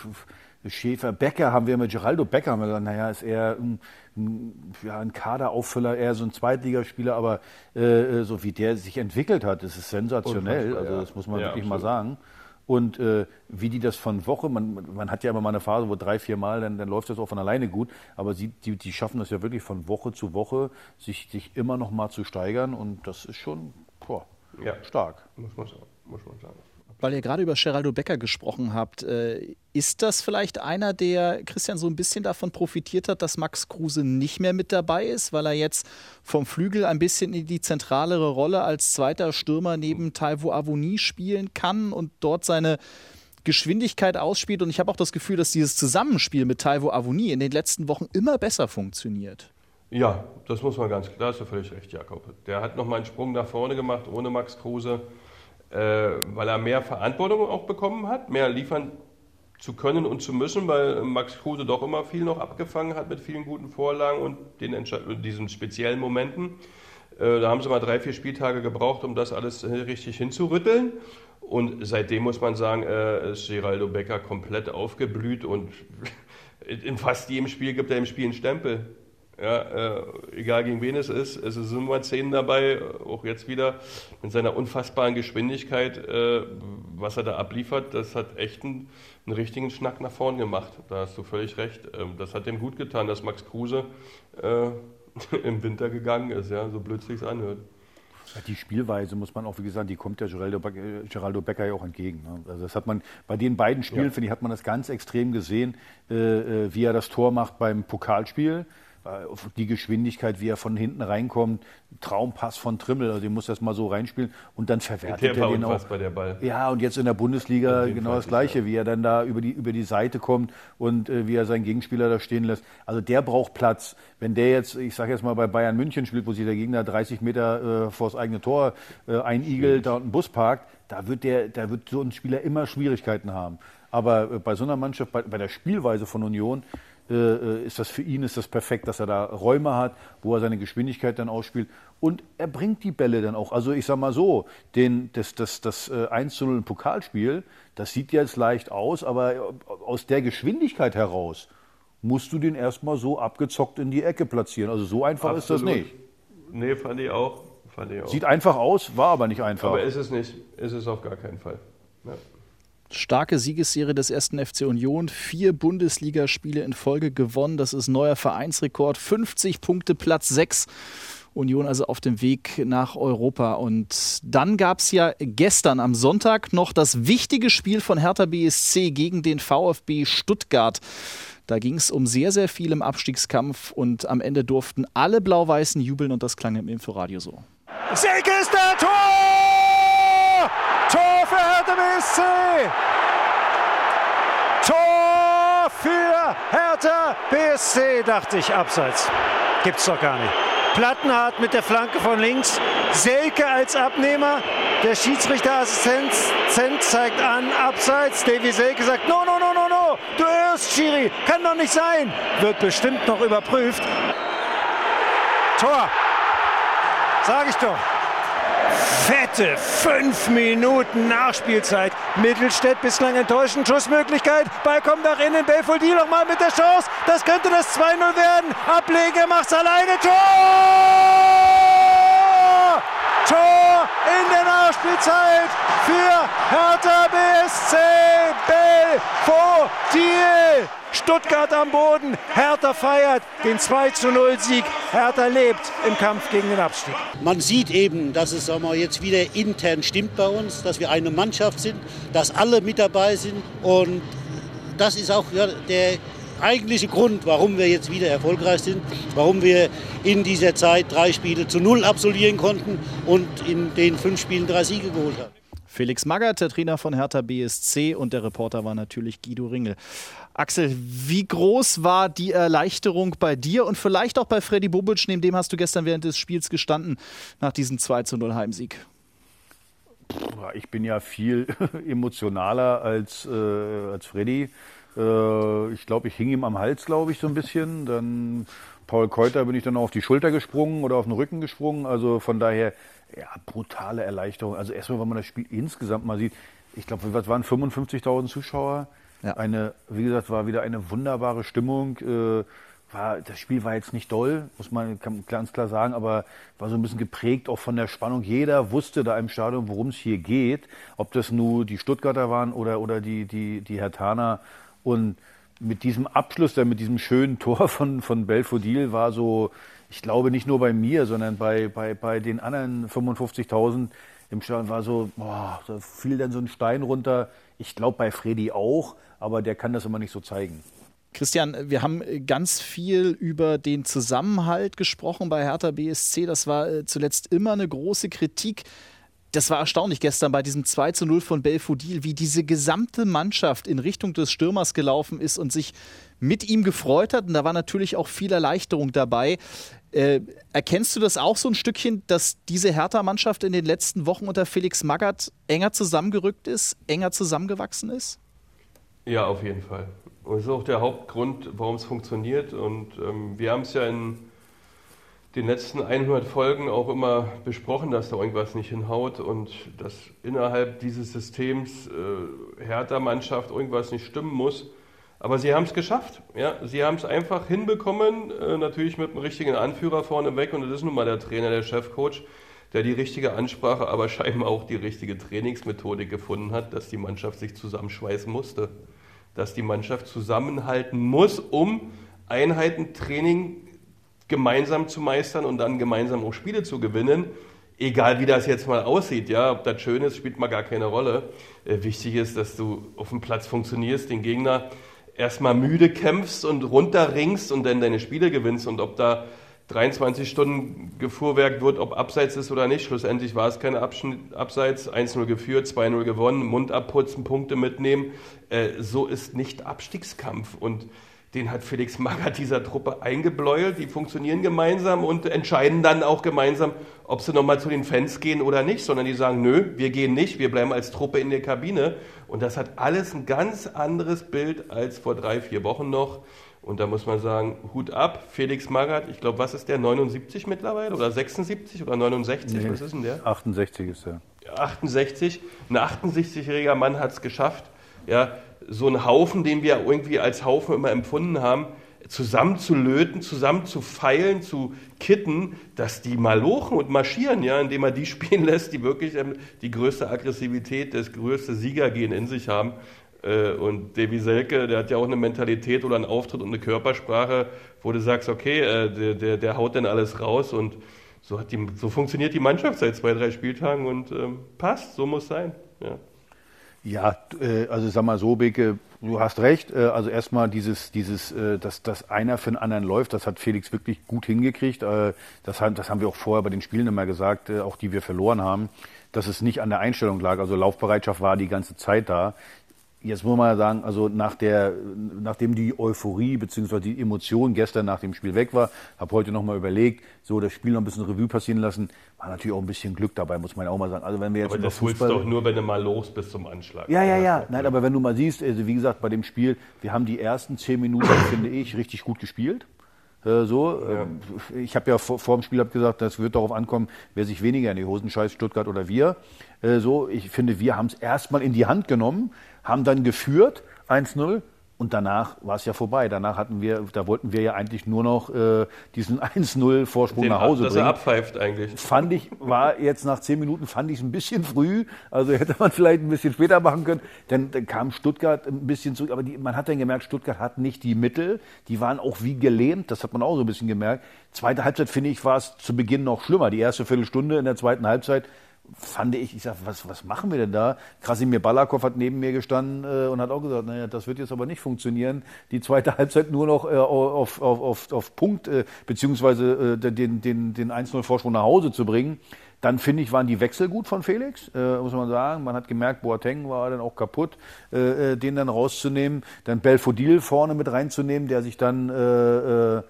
Schäfer, Becker haben wir mit Geraldo Becker, haben wir gesagt, naja, ist eher ein, ein, ja, ein Kaderauffüller, eher so ein Zweitligaspieler, aber äh, so wie der sich entwickelt hat, das ist sensationell, also das muss man ja, wirklich absolut. mal sagen. Und äh, wie die das von Woche, man, man hat ja immer mal eine Phase, wo drei, vier Mal, dann, dann läuft das auch von alleine gut, aber sie, die, die schaffen das ja wirklich von Woche zu Woche, sich, sich immer noch mal zu steigern und das ist schon boah, ja. stark. Muss man, muss man sagen weil ihr gerade über Geraldo Becker gesprochen habt, äh, ist das vielleicht einer, der Christian so ein bisschen davon profitiert hat, dass Max Kruse nicht mehr mit dabei ist, weil er jetzt vom Flügel ein bisschen in die zentralere Rolle als zweiter Stürmer neben Taiwo Avoni spielen kann und dort seine Geschwindigkeit ausspielt. Und ich habe auch das Gefühl, dass dieses Zusammenspiel mit Taiwo Avoni in den letzten Wochen immer besser funktioniert. Ja, das muss man ganz klar, da hast du völlig recht, Jakob. Der hat nochmal einen Sprung nach vorne gemacht ohne Max Kruse weil er mehr Verantwortung auch bekommen hat, mehr liefern zu können und zu müssen, weil Max Kruse doch immer viel noch abgefangen hat mit vielen guten Vorlagen und den diesen speziellen Momenten. Äh, da haben sie mal drei, vier Spieltage gebraucht, um das alles richtig hinzurütteln. Und seitdem muss man sagen, äh, ist Geraldo Becker komplett aufgeblüht und in fast jedem Spiel gibt er im Spiel einen Stempel. Ja, äh, egal gegen wen es ist, es sind immer Szenen dabei, auch jetzt wieder mit seiner unfassbaren Geschwindigkeit, äh, was er da abliefert, das hat echt einen, einen, richtigen Schnack nach vorn gemacht. Da hast du völlig recht. Ähm, das hat ihm gut getan, dass Max Kruse äh, im Winter gegangen ist, ja, so blöd sich anhört. Die Spielweise muss man auch, wie gesagt, die kommt der Geraldo, Geraldo Becker ja auch entgegen. Ne? Also das hat man bei den beiden Spielen, ja. finde ich, hat man das ganz extrem gesehen, äh, äh, wie er das Tor macht beim Pokalspiel die Geschwindigkeit, wie er von hinten reinkommt, Traumpass von Trimmel, also den muss das mal so reinspielen und dann verwertet er den auch. Bei der Ball. Ja, und jetzt in der Bundesliga genau das Gleiche, wie er dann da über die, über die Seite kommt und äh, wie er seinen Gegenspieler da stehen lässt. Also der braucht Platz. Wenn der jetzt, ich sage jetzt mal bei Bayern München spielt, wo sich der Gegner 30 Meter äh, vor das eigene Tor äh, einigelt, da einen Bus parkt, da wird, der, da wird so ein Spieler immer Schwierigkeiten haben. Aber äh, bei so einer Mannschaft, bei, bei der Spielweise von Union, äh, ist das für ihn ist das perfekt, dass er da Räume hat, wo er seine Geschwindigkeit dann ausspielt. Und er bringt die Bälle dann auch. Also ich sag mal so, den, das, das, das äh, 1 zu 0 im Pokalspiel, das sieht jetzt leicht aus, aber aus der Geschwindigkeit heraus musst du den erstmal so abgezockt in die Ecke platzieren. Also so einfach Absolut. ist das nicht. Nee, fand ich auch. Fand ich auch. Sieht einfach aus, war aber nicht einfach. Aber ist es nicht. Ist es auf gar keinen Fall. Ja. Starke Siegesserie des ersten FC Union. Vier Bundesligaspiele in Folge gewonnen. Das ist neuer Vereinsrekord. 50 Punkte, Platz 6. Union also auf dem Weg nach Europa. Und dann gab es ja gestern am Sonntag noch das wichtige Spiel von Hertha BSC gegen den VfB Stuttgart. Da ging es um sehr, sehr viel im Abstiegskampf und am Ende durften alle Blau-Weißen jubeln und das klang im Inforadio so. Selke ist der Tor! BSC! Tor für Hertha BSC, dachte ich, abseits. Gibt's doch gar nicht. Plattenhardt mit der Flanke von links, Selke als Abnehmer. Der Schiedsrichterassistent zeigt an, abseits. Davy Selke sagt, no, no, no, no, no, du irrst, Schiri, kann doch nicht sein. Wird bestimmt noch überprüft. Tor, sag ich doch. Fette fünf Minuten Nachspielzeit. Mittelstädt bislang enttäuschend. Schussmöglichkeit. Ball kommt nach innen. Belfodil nochmal mit der Chance. Das könnte das 2-0 werden. Ableger macht's alleine. Tor! Tor in der Nachspielzeit für Hertha BSC Belfodil. Stuttgart am Boden. Hertha feiert den 2 0 Sieg. Hertha lebt im Kampf gegen den Abstieg. Man sieht eben, dass es sagen wir, jetzt wieder intern stimmt bei uns, dass wir eine Mannschaft sind, dass alle mit dabei sind. Und das ist auch ja, der eigentliche Grund, warum wir jetzt wieder erfolgreich sind, warum wir in dieser Zeit drei Spiele zu null absolvieren konnten und in den fünf Spielen drei Siege geholt haben. Felix Magath, der Trainer von Hertha BSC und der Reporter war natürlich Guido Ringel. Axel, wie groß war die Erleichterung bei dir und vielleicht auch bei Freddy Bobic, neben dem hast du gestern während des Spiels gestanden, nach diesem 2 zu 0 Heimsieg? Ich bin ja viel emotionaler als, äh, als Freddy. Äh, ich glaube, ich hing ihm am Hals, glaube ich, so ein bisschen. Dann Paul Keuter bin ich dann auf die Schulter gesprungen oder auf den Rücken gesprungen. Also von daher, ja, brutale Erleichterung. Also erstmal, wenn man das Spiel insgesamt mal sieht, ich glaube, was waren 55.000 Zuschauer? Ja. Eine, wie gesagt, war wieder eine wunderbare Stimmung. Äh, war, das Spiel war jetzt nicht doll, muss man ganz klar sagen, aber war so ein bisschen geprägt auch von der Spannung. Jeder wusste da im Stadion, worum es hier geht. Ob das nur die Stuttgarter waren oder, oder die, die, die Hertaner. Und mit diesem Abschluss, mit diesem schönen Tor von, von Belfodil war so, ich glaube nicht nur bei mir, sondern bei, bei, bei den anderen 55.000 im Stadion war so, boah, da fiel dann so ein Stein runter. Ich glaube bei Freddy auch, aber der kann das immer nicht so zeigen. Christian, wir haben ganz viel über den Zusammenhalt gesprochen bei Hertha BSC. Das war äh, zuletzt immer eine große Kritik. Das war erstaunlich gestern bei diesem 2 zu 0 von Belfodil, wie diese gesamte Mannschaft in Richtung des Stürmers gelaufen ist und sich mit ihm gefreut hat. Und da war natürlich auch viel Erleichterung dabei. Äh, erkennst du das auch so ein Stückchen, dass diese Hertha-Mannschaft in den letzten Wochen unter Felix Magath enger zusammengerückt ist, enger zusammengewachsen ist? Ja, auf jeden Fall. Und das ist auch der Hauptgrund, warum es funktioniert. Und ähm, wir haben es ja in den letzten 100 Folgen auch immer besprochen, dass da irgendwas nicht hinhaut und dass innerhalb dieses Systems äh, Hertha-Mannschaft irgendwas nicht stimmen muss. Aber sie haben es geschafft. Ja? Sie haben es einfach hinbekommen, äh, natürlich mit einem richtigen Anführer vorneweg. Und das ist nun mal der Trainer, der Chefcoach, der die richtige Ansprache, aber scheinbar auch die richtige Trainingsmethode gefunden hat, dass die Mannschaft sich zusammenschweißen musste. Dass die Mannschaft zusammenhalten muss, um Einheitentraining gemeinsam zu meistern und dann gemeinsam auch Spiele zu gewinnen. Egal wie das jetzt mal aussieht, ja, ob das schön ist, spielt mal gar keine Rolle. Äh, wichtig ist, dass du auf dem Platz funktionierst, den Gegner erstmal müde kämpfst und runterringst und dann deine Spiele gewinnst und ob da 23 Stunden gefuhrwerkt wird, ob abseits ist oder nicht. Schlussendlich war es keine Abseits. 1-0 geführt, 2-0 gewonnen, Mund abputzen, Punkte mitnehmen. Äh, so ist nicht Abstiegskampf. Und den hat Felix Magath dieser Truppe eingebläult. Die funktionieren gemeinsam und entscheiden dann auch gemeinsam, ob sie nochmal zu den Fans gehen oder nicht, sondern die sagen, nö, wir gehen nicht, wir bleiben als Truppe in der Kabine. Und das hat alles ein ganz anderes Bild als vor drei, vier Wochen noch. Und da muss man sagen, Hut ab, Felix Magath, ich glaube, was ist der, 79 mittlerweile oder 76 oder 69, Nee, was ist denn der? 68 ist er. 68, ein 68-jähriger Mann hat es geschafft, ja, so einen Haufen, den wir irgendwie als Haufen immer empfunden haben, zusammenzulöten, zusammenzufeilen, zu kitten, dass die malochen und marschieren, ja, indem er die spielen lässt, die wirklich ähm, die größte Aggressivität, das größte Siegergehen in sich haben. Äh, und Davy Selke, der hat ja auch eine Mentalität oder einen Auftritt und eine Körpersprache, wo du sagst, okay, äh, der, der, der haut dann alles raus und so, hat die, so funktioniert die Mannschaft seit zwei, drei Spieltagen und ähm, passt, so muss sein. Ja. Ja, äh, also sag mal so, Beke, du hast recht. Also erstmal dieses, dieses, dass, dass einer für den anderen läuft, das hat Felix wirklich gut hingekriegt. Das, haben- das haben wir auch vorher bei den Spielen immer gesagt, auch die wir verloren haben, dass es nicht an der Einstellung lag. Also Laufbereitschaft war die ganze Zeit da. Jetzt muss man ja sagen, also nach der, nachdem die Euphorie bzw. die Emotion gestern nach dem Spiel weg war, habe heute nochmal überlegt, so das Spiel noch ein bisschen Revue passieren lassen, war natürlich auch ein bisschen Glück dabei, muss man auch mal sagen. Also wenn wir jetzt Aber das holst du doch nur, wenn du mal los bist zum Anschlag. ja, ja, ja. Nein, aber wenn du mal siehst, also wie gesagt, bei dem Spiel, wir haben die ersten zehn Minuten, finde ich, richtig gut gespielt. Äh, so, ähm, ich habe ja vor, vor dem Spiel hab gesagt, das wird darauf ankommen, wer sich weniger in die Hosen scheißt, Stuttgart oder wir. Äh, so, ich finde, wir haben es erstmal in die Hand genommen, haben dann geführt 1-0 und danach war es ja vorbei. Danach hatten wir, da wollten wir ja eigentlich nur noch äh, diesen 1-0 Vorsprung Den, nach Hause dass bringen. er abpfeift eigentlich. Fand ich, war jetzt nach zehn Minuten, fand ich es ein bisschen früh. Also hätte man vielleicht ein bisschen später machen können. Dann, dann kam Stuttgart ein bisschen zurück. Aber die, man hat dann gemerkt, Stuttgart hat nicht die Mittel. Die waren auch wie gelähmt. Das hat man auch so ein bisschen gemerkt. Zweite Halbzeit, finde ich, war es zu Beginn noch schlimmer. Die erste Viertelstunde in der zweiten Halbzeit fand ich, ich sag, was, was machen wir denn da? Krasimir Balakov hat neben mir gestanden äh, und hat auch gesagt, naja, das wird jetzt aber nicht funktionieren. Die zweite Halbzeit nur noch äh, auf, auf, auf, auf Punkt, äh, beziehungsweise äh, den, den, den 1-0-Vorsprung nach Hause zu bringen. Dann finde ich, waren die Wechsel gut von Felix, äh, muss man sagen. Man hat gemerkt, Boateng war dann auch kaputt, äh, äh, den dann rauszunehmen. Dann Belfodil vorne mit reinzunehmen, der sich dann äh, äh,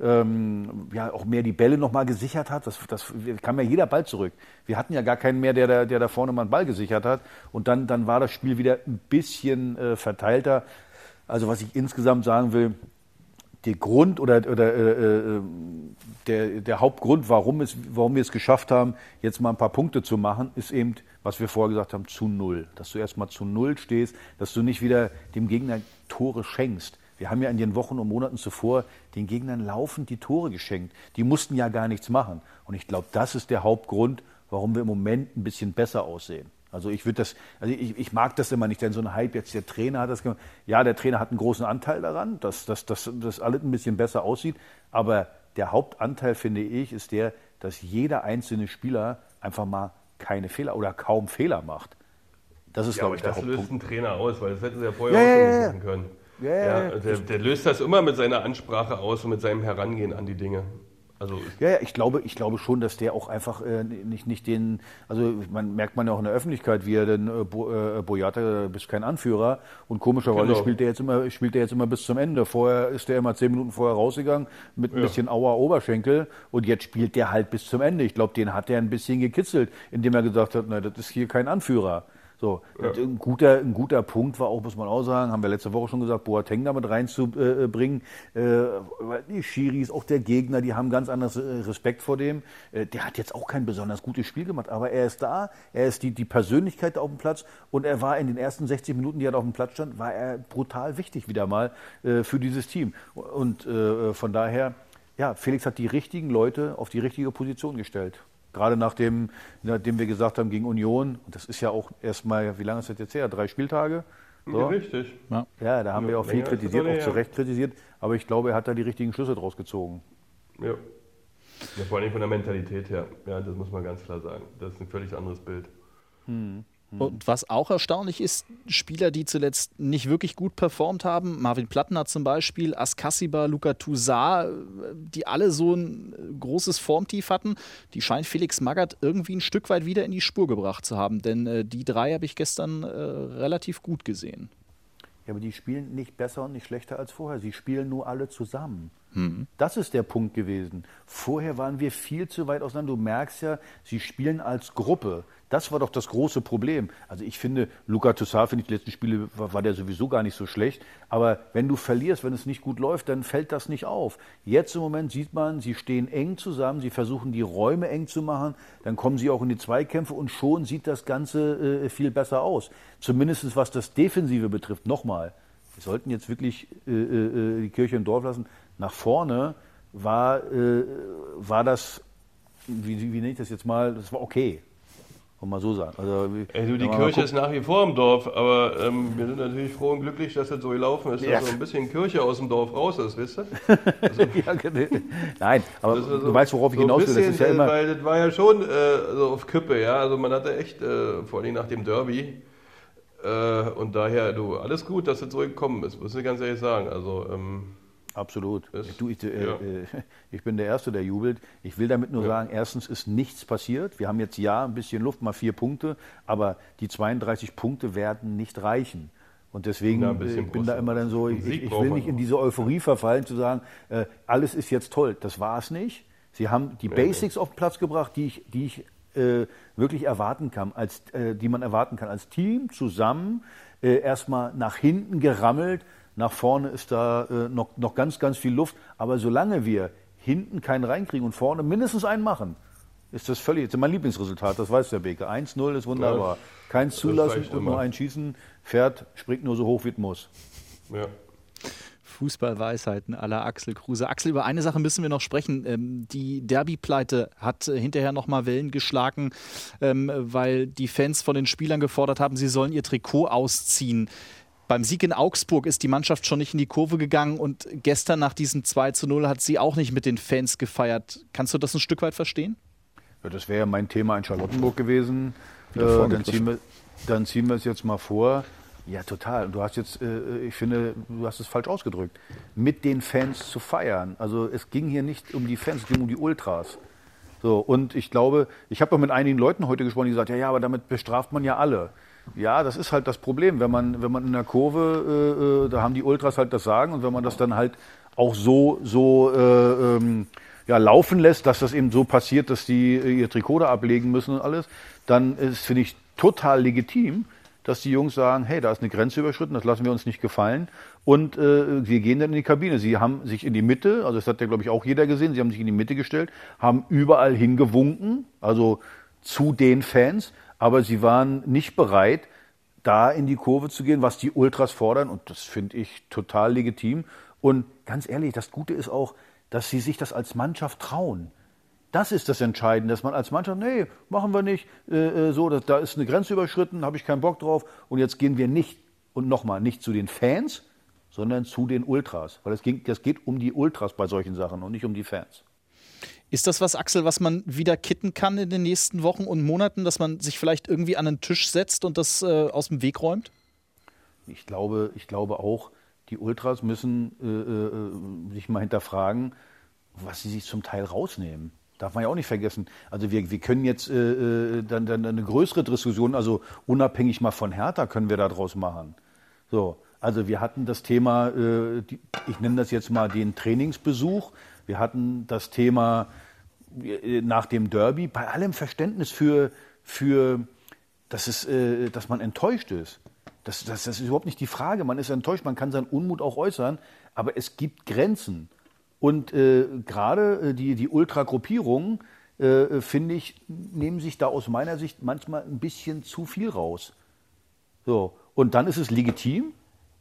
ähm, ja auch mehr die Bälle nochmal gesichert hat. Das, das kam ja jeder Ball zurück. Wir hatten ja gar keinen mehr, der, da- der da vorne mal einen Ball gesichert hat. Und dann, dann war das Spiel wieder ein bisschen äh, verteilter. Also was ich insgesamt sagen will, der Grund oder, oder äh, äh, der, der Hauptgrund, warum, es, warum wir es geschafft haben, jetzt mal ein paar Punkte zu machen, ist eben, was wir vorher gesagt haben, zu Null. Dass du erst mal zu Null stehst, dass du nicht wieder dem Gegner Tore schenkst. Wir haben ja in den Wochen und Monaten zuvor den Gegnern laufend die Tore geschenkt. Die mussten ja gar nichts machen. Und ich glaube, das ist der Hauptgrund, warum wir im Moment ein bisschen besser aussehen. Also ich würde das, also ich, ich mag das immer nicht, denn so ein Hype jetzt, der Trainer hat das gemacht. Ja, der Trainer hat einen großen Anteil daran, dass, dass, dass, dass alles ein bisschen besser aussieht. Aber der Hauptanteil, finde ich, ist der, dass jeder einzelne Spieler einfach mal keine Fehler oder kaum Fehler macht. Das ist, Ja, glaube ich, der das löst Hauptpunkt. ein Trainer aus, weil das hätten sie ja vorher Ja, auch schon ja, nicht ja. machen können. Ja, ja, ja. der, der löst das immer mit seiner Ansprache aus und mit seinem Herangehen an die Dinge. Also Ja, ja, ich glaube, ich glaube schon, dass der auch einfach äh, nicht, nicht den, also man merkt man ja auch in der Öffentlichkeit, wie er denn äh, Bo, äh, Boyata, du bist kein Anführer und komischerweise Genau. spielt er jetzt immer, spielt er jetzt immer bis zum Ende. Vorher ist er immer zehn Minuten vorher rausgegangen mit ein Ja. bisschen Auer Oberschenkel und jetzt spielt der halt bis zum Ende. Ich glaube, den hat er ein bisschen gekitzelt, indem er gesagt hat, na, das ist hier kein Anführer. So, und ein, guter, ein guter Punkt war auch, muss man auch sagen, haben wir letzte Woche schon gesagt, Boateng damit reinzubringen. Äh, die Schiris, auch der Gegner, die haben ganz anderes äh, Respekt vor dem. Äh, der hat jetzt auch kein besonders gutes Spiel gemacht, aber er ist da, er ist die, die Persönlichkeit auf dem Platz und er war in den ersten 60 Minuten, die er da auf dem Platz stand, war er brutal wichtig wieder mal für dieses Team. Und von daher, ja, Felix hat die richtigen Leute auf die richtige Position gestellt. Gerade nachdem, nachdem wir gesagt haben gegen Union, und das ist ja auch erstmal, wie lange ist das jetzt her? Drei Spieltage? Ja, richtig. Ja, ja da haben wir auch viel kritisiert, auch zu. Recht kritisiert. Aber ich glaube, er hat da die richtigen Schlüsse draus gezogen. Ja. ja. Vor allem von der Mentalität her. Ja, das muss man ganz klar sagen. Das ist ein völlig anderes Bild. Und was auch erstaunlich ist, Spieler, die zuletzt nicht wirklich gut performt haben, Marvin Plattner zum Beispiel, Askasiba, Luka Toussaint, die alle so ein großes Formtief hatten, die scheint Felix Magath irgendwie ein Stück weit wieder in die Spur gebracht zu haben. Denn äh, die drei habe ich gestern äh, relativ gut gesehen. Ja, aber die spielen nicht besser und nicht schlechter als vorher. Sie spielen nur alle zusammen. Hm. Das ist der Punkt gewesen. Vorher waren wir viel zu weit auseinander. Du merkst ja, sie spielen als Gruppe. Das war doch das große Problem. Also ich finde, Luca Toussaint, finde ich, die letzten Spiele war, war, der sowieso gar nicht so schlecht. Aber wenn du verlierst, wenn es nicht gut läuft, dann fällt das nicht auf. Jetzt im Moment sieht man, sie stehen eng zusammen, sie versuchen die Räume eng zu machen, dann kommen sie auch in die Zweikämpfe und schon sieht das Ganze äh, viel besser aus. Zumindest was das Defensive betrifft. Nochmal, wir sollten jetzt wirklich äh, äh, die Kirche im Dorf lassen. Nach vorne war, äh, war das, wie, wie nenne ich das jetzt mal, das war okay. Kann man so sagen. Also, du, die Kirche ist nach wie vor im Dorf, aber ähm, wir sind natürlich froh und glücklich, dass das so gelaufen ist, dass ja. so ein bisschen Kirche aus dem Dorf raus ist, wisst ihr? Also, ja, genau. Nein, aber so, du weißt, worauf ich so hinaus will. das ist ja immer weil das war ja schon äh, so auf Kippe, ja. Also man hatte echt, äh, vor allem nach dem Derby, äh, und daher, du, alles gut, dass das so gekommen ist, muss ich ganz ehrlich sagen. Also, ähm, Absolut. Du, ich, äh, ja. Äh, ich, bin der Erste, der jubelt. Ich will damit nur ja. sagen, erstens ist nichts passiert. Wir haben jetzt ja ein bisschen Luft, mal vier Punkte, aber die 32 Punkte werden nicht reichen. Und deswegen ja, äh, ich bin da immer dann so, ich, ich will nicht in diese Euphorie verfallen, zu sagen, äh, alles ist jetzt toll. Das war es nicht. Sie haben die Basics auf den Platz gebracht, die ich, die ich äh, wirklich erwarten kann, als, die man erwarten kann. Als Team zusammen erstmal nach hinten gerammelt, nach vorne ist da äh, noch, noch ganz, ganz viel Luft. Aber solange wir hinten keinen reinkriegen und vorne mindestens einen machen, ist das völlig, das ist mein Lieblingsresultat, das weiß der Beke. 1-0 ist wunderbar. Keins zulassen und nur ein Schießen. Pferd springt nur so hoch, wie es muss. Ja. Fußballweisheiten aller Axel Kruse. Axel, über eine Sache müssen wir noch sprechen. Ähm, die Derby-Pleite hat äh, hinterher nochmal Wellen geschlagen, ähm, weil die Fans von den Spielern gefordert haben, sie sollen ihr Trikot ausziehen. Beim Sieg in Augsburg ist die Mannschaft schon nicht in die Kurve gegangen und gestern nach diesem 2 zu 0 hat sie auch nicht mit den Fans gefeiert. Kannst du das ein Stück weit verstehen? Ja, das wäre ja mein Thema in Charlottenburg gewesen. Äh, dann, ziehen wir, dann ziehen wir es jetzt mal vor. Ja, total. Du hast jetzt, äh, ich finde, du hast es falsch ausgedrückt. Mit den Fans zu feiern. Also es ging hier nicht um die Fans, es ging um die Ultras. So, und ich glaube, ich habe auch mit einigen Leuten heute gesprochen, die gesagt, ja, ja, aber damit bestraft man ja alle. Ja, das ist halt das Problem. Wenn man, wenn man in der Kurve, äh, äh, da haben die Ultras halt das Sagen und wenn man das dann halt auch so, so äh, ähm, ja, laufen lässt, dass das eben so passiert, dass die äh, ihr Trikot da ablegen müssen und alles, dann ist, finde ich, total legitim, dass die Jungs sagen, hey, da ist eine Grenze überschritten, das lassen wir uns nicht gefallen. Und äh, wir gehen dann in die Kabine. Sie haben sich in die Mitte, also das hat ja, glaube ich, auch jeder gesehen, sie haben sich in die Mitte gestellt, haben überall hingewunken, also zu den Fans aber sie waren nicht bereit, da in die Kurve zu gehen, was die Ultras fordern. Und das finde ich total legitim. Und ganz ehrlich, das Gute ist auch, dass sie sich das als Mannschaft trauen. Das ist das Entscheidende, dass man als Mannschaft, nee, machen wir nicht, äh, äh so, da, da ist eine Grenze überschritten, habe ich keinen Bock drauf. Und jetzt gehen wir nicht, und nochmal, nicht zu den Fans, sondern zu den Ultras. Weil es geht um die Ultras bei solchen Sachen und nicht um die Fans. Ist das was, Axel, was man wieder kitten kann in den nächsten Wochen und Monaten, dass man sich vielleicht irgendwie an einen Tisch setzt und das äh, aus dem Weg räumt? Ich glaube, ich glaube auch, die Ultras müssen äh, äh, sich mal hinterfragen, was sie sich zum Teil rausnehmen. Darf man ja auch nicht vergessen. Also wir, wir können jetzt äh, äh dann, dann eine größere Diskussion, also unabhängig mal von Hertha, können wir daraus machen. So, also wir hatten das Thema, äh, die, ich nenne das jetzt mal den Trainingsbesuch. Wir hatten das Thema äh, nach dem Derby, bei allem Verständnis für, für dass, es, äh, dass man enttäuscht ist. Das, das, das ist überhaupt nicht die Frage. Man ist enttäuscht, man kann seinen Unmut auch äußern, aber es gibt Grenzen. Und äh, gerade äh, die, die Ultragruppierungen, äh, finde ich, nehmen sich da aus meiner Sicht manchmal ein bisschen zu viel raus. So. Und dann ist es legitim,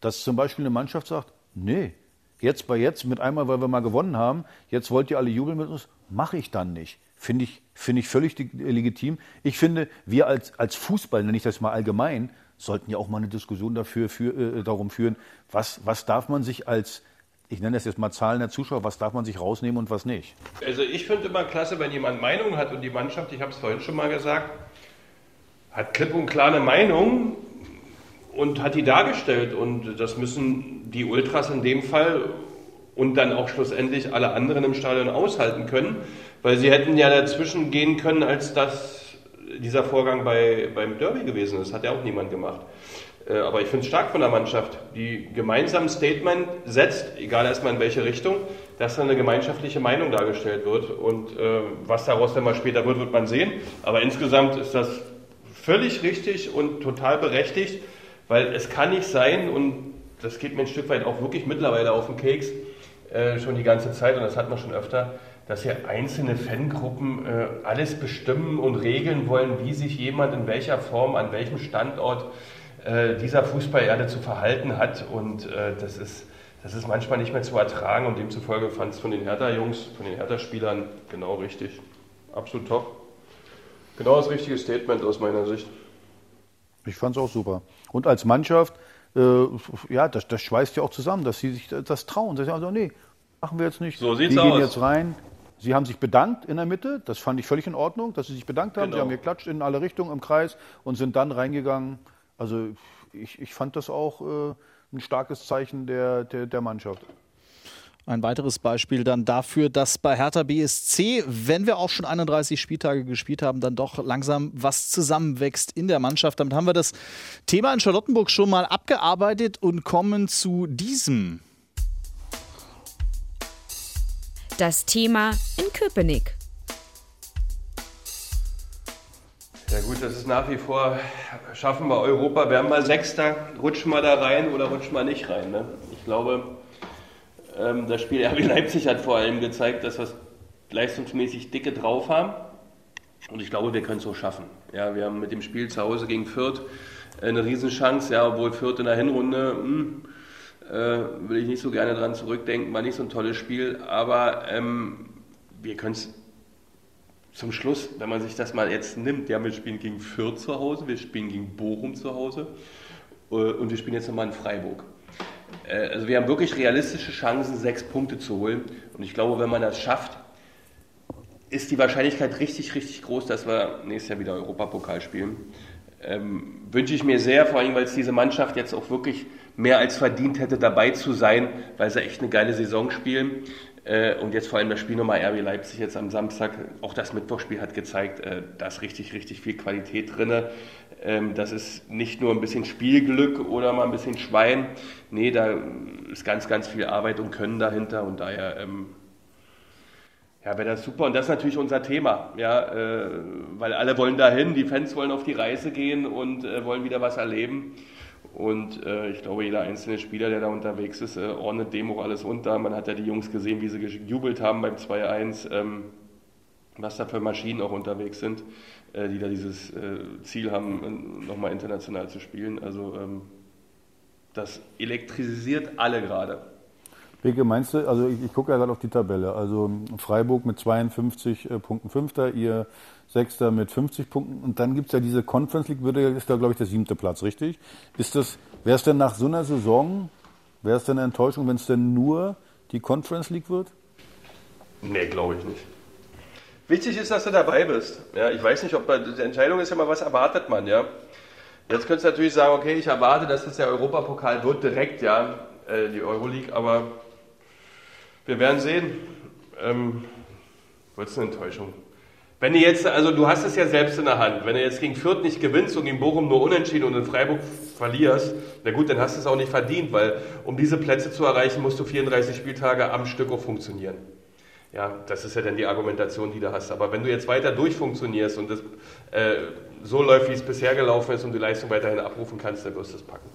dass zum Beispiel eine Mannschaft sagt, nee, Jetzt bei jetzt, mit einmal, weil wir mal gewonnen haben, jetzt wollt ihr alle jubeln mit uns, mache ich dann nicht. Finde ich, finde ich völlig legitim. Ich finde, wir als, als Fußball, nenne ich das mal allgemein, sollten ja auch mal eine Diskussion dafür, für, äh, darum führen, was, was darf man sich als, ich nenne das jetzt mal Zahlen der Zuschauer, was darf man sich rausnehmen und was nicht? Also ich finde immer klasse, wenn jemand Meinung hat und die Mannschaft, ich habe es vorhin schon mal gesagt, hat klipp und klar eine Meinung, und hat die dargestellt. Und das müssen die Ultras in dem Fall und dann auch schlussendlich alle anderen im Stadion aushalten können, weil sie hätten ja dazwischen gehen können, als das dieser Vorgang bei, beim Derby gewesen ist. Hat ja auch niemand gemacht. Äh, aber ich finde es stark von der Mannschaft, die gemeinsam ein Statement setzt, egal erstmal in welche Richtung. dass dann eine gemeinschaftliche Meinung dargestellt wird. Und äh, was daraus dann mal später wird, wird man sehen. Aber insgesamt ist das völlig richtig und total berechtigt, weil es kann nicht sein, und das geht mir ein Stück weit auch wirklich mittlerweile auf den Keks, äh, schon die ganze Zeit, und das hat man schon öfter, dass hier einzelne Fangruppen äh, alles bestimmen und regeln wollen, wie sich jemand in welcher Form, an welchem Standort äh, dieser Fußballerde zu verhalten hat. Und äh, das, ist, das ist manchmal nicht mehr zu ertragen und demzufolge fand es von den Hertha-Jungs, von den Hertha-Spielern genau richtig. Absolut top. Genau das richtige Statement aus meiner Sicht. Ich fand es auch super. Und als Mannschaft, äh, ja, das, das schweißt ja auch zusammen, dass sie sich das trauen. Sie sagen also, nee, machen wir jetzt nicht. So sieht's wir gehen aus. jetzt rein. Sie haben sich bedankt in der Mitte, das fand ich völlig in Ordnung, dass Sie sich bedankt haben. Genau. Sie haben geklatscht in alle Richtungen im Kreis und sind dann reingegangen. Also ich, ich fand das auch äh, ein starkes Zeichen der, der, der Mannschaft. Ein weiteres Beispiel dann dafür, dass bei Hertha BSC, wenn wir auch schon 31 Spieltage gespielt haben, dann doch langsam was zusammenwächst in der Mannschaft. Damit haben wir das Thema in Charlottenburg schon mal abgearbeitet und kommen zu diesem. Das Thema in Köpenick. Ja gut, das ist nach wie vor, schaffen wir Europa, werden wir Sechster, rutschen wir da rein oder rutschen wir nicht rein. Ne? Ich glaube, das Spiel RB Leipzig hat vor allem gezeigt, dass wir leistungsmäßig dicke drauf haben. Und ich glaube, wir können es auch schaffen. Ja, wir haben mit dem Spiel zu Hause gegen Fürth äh, eine Riesenchance, ja, obwohl Fürth in der Hinrunde, hm, äh, will ich nicht so gerne dran zurückdenken, war nicht so ein tolles Spiel, aber ähm, wir können es zum Schluss, wenn man sich das mal jetzt nimmt, ja, wir spielen gegen Fürth zu Hause, wir spielen gegen Bochum zu Hause äh, und wir spielen jetzt nochmal in Freiburg. Äh, also wir haben wirklich realistische Chancen, sechs Punkte zu holen. Und ich glaube, wenn man das schafft, ist die Wahrscheinlichkeit richtig, richtig groß, dass wir nächstes Jahr wieder Europapokal spielen. Ähm, wünsche ich mir sehr, vor allem, weil es diese Mannschaft jetzt auch wirklich mehr als verdient hätte, dabei zu sein, weil sie echt eine geile Saison spielen. Äh, und jetzt vor allem das Spiel nochmal RB Leipzig jetzt am Samstag, auch das Mittwochspiel hat gezeigt, äh, da ist richtig, richtig viel Qualität drin. Ähm, das ist nicht nur ein bisschen Spielglück oder mal ein bisschen Schwein. Nee, da ist ganz, ganz viel Arbeit und Können dahinter und daher ähm, ja, wäre das super. Und das ist natürlich unser Thema, ja, äh, weil alle wollen dahin, die Fans wollen auf die Reise gehen und äh, wollen wieder was erleben. Und äh, ich glaube, jeder einzelne Spieler, der da unterwegs ist, äh, ordnet dem auch alles unter. Man hat ja die Jungs gesehen, wie sie gejubelt haben beim 2-1, ähm, was da für Maschinen auch unterwegs sind, äh, die da dieses äh, Ziel haben, äh, nochmal international zu spielen. Also ähm, das elektrisiert alle gerade. Beke, meinst du, also ich, ich gucke ja gerade auf die Tabelle, also Freiburg mit 52 äh, Punkten Fünfter, ihr Sechster mit 50 Punkten und dann gibt es ja diese Conference League, würde, ist da glaube ich der siebte Platz, richtig? Ist das, wäre es denn nach so einer Saison, wäre es denn eine Enttäuschung, wenn es denn nur die Conference League wird? Nee, glaube ich nicht. Wichtig ist, dass du dabei bist. Ja, ich weiß nicht, ob die Entscheidung ist ja mal, was erwartet man, ja. Jetzt könntest du natürlich sagen, okay, ich erwarte, dass das der Europapokal wird direkt, ja, äh, die Euroleague, aber wir werden sehen. Ähm, wird es eine Enttäuschung. Wenn du jetzt, also du hast es ja selbst in der Hand, wenn du jetzt gegen Fürth nicht gewinnst und gegen Bochum nur unentschieden und in Freiburg verlierst, na gut, dann hast du es auch nicht verdient, weil um diese Plätze zu erreichen, musst du 34 Spieltage am Stück auch funktionieren. Ja, das ist ja dann die Argumentation, die du hast. Aber wenn du jetzt weiter durchfunktionierst und das äh, so läuft, wie es bisher gelaufen ist und die Leistung weiterhin abrufen kannst, dann wirst du es packen.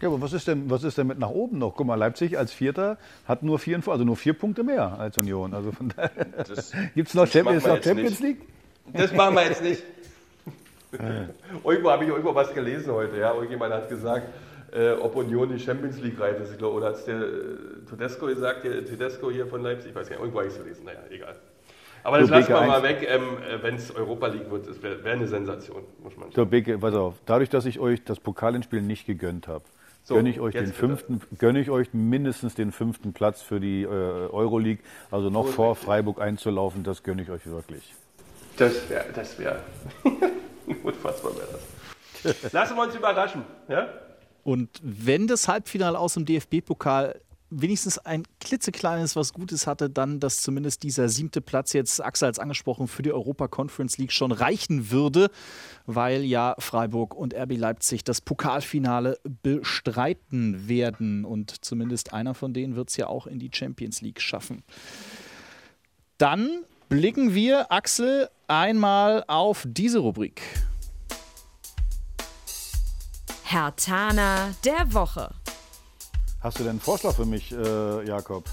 Ja, aber was ist denn, was ist denn mit nach oben noch? Guck mal, Leipzig als Vierter hat nur vier, also nur vier Punkte mehr als Union. Also von daher gibt es noch, Champions, noch Champions. League? Das machen wir jetzt nicht. irgendwo habe ich irgendwo was gelesen heute. Ja? Irgendjemand hat gesagt, äh, ob Union die Champions League reif ist. Ich glaube, oder hat es der äh, Tedesco gesagt, der Tedesco hier von Leipzig? Ich weiß gar nicht, irgendwo habe ich es gelesen. Naja, egal. Aber das lassen wir mal weg, ähm, wenn es Europa League wird. Das wäre wär eine Sensation, muss man So, sagen. Beke, pass auf. Dadurch, dass ich euch das Pokalendspiel nicht gegönnt habe, So, gönne ich euch den bitte. fünften, gönne ich euch mindestens den fünften Platz für die äh, Euroleague. Also noch So vor richtig. Freiburg einzulaufen, das gönne ich euch wirklich. Das wäre, das wäre, unfassbar wäre das. Lassen wir uns überraschen. Ja? Und wenn das Halbfinale aus dem DFB-Pokal wenigstens ein klitzekleines was Gutes hatte, dann, dass zumindest dieser siebte Platz jetzt, Axel als angesprochen, für die Europa Conference League schon reichen würde, weil ja Freiburg und RB Leipzig das Pokalfinale bestreiten werden. Und zumindest einer von denen wird es ja auch in die Champions League schaffen. Dann blicken wir, Axel, einmal auf diese Rubrik. Herr Tana der Woche. Hast du denn einen Vorschlag für mich, äh, Jakob?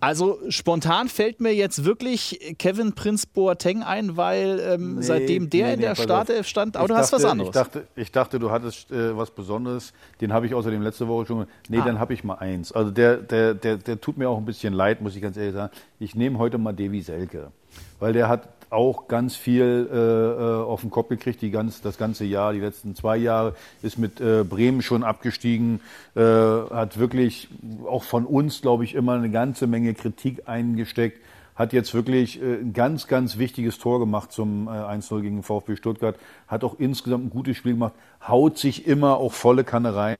Also spontan fällt mir jetzt wirklich Kevin Prinz Boateng ein, weil ähm, nee, seitdem der nee, in der Startelf stand, aber du dachte, hast was anderes. Ich dachte, ich dachte du hattest äh, was Besonderes. Den habe ich außerdem letzte Woche schon. Nee, ah. dann habe ich mal eins. Also der, der, der, der tut mir auch ein bisschen leid, muss ich ganz ehrlich sagen. Ich nehme heute mal Devi Selke, weil der hat auch ganz viel äh, äh, auf den Kopf gekriegt, die ganz, das ganze Jahr, die letzten zwei Jahre, ist mit äh, Bremen schon abgestiegen, äh, hat wirklich auch von uns, glaube ich, immer eine ganze Menge Kritik eingesteckt, hat jetzt wirklich äh, ein ganz, ganz wichtiges Tor gemacht zum äh, 1-0 gegen VfB Stuttgart, hat auch insgesamt ein gutes Spiel gemacht, haut sich immer auch volle Kanne rein,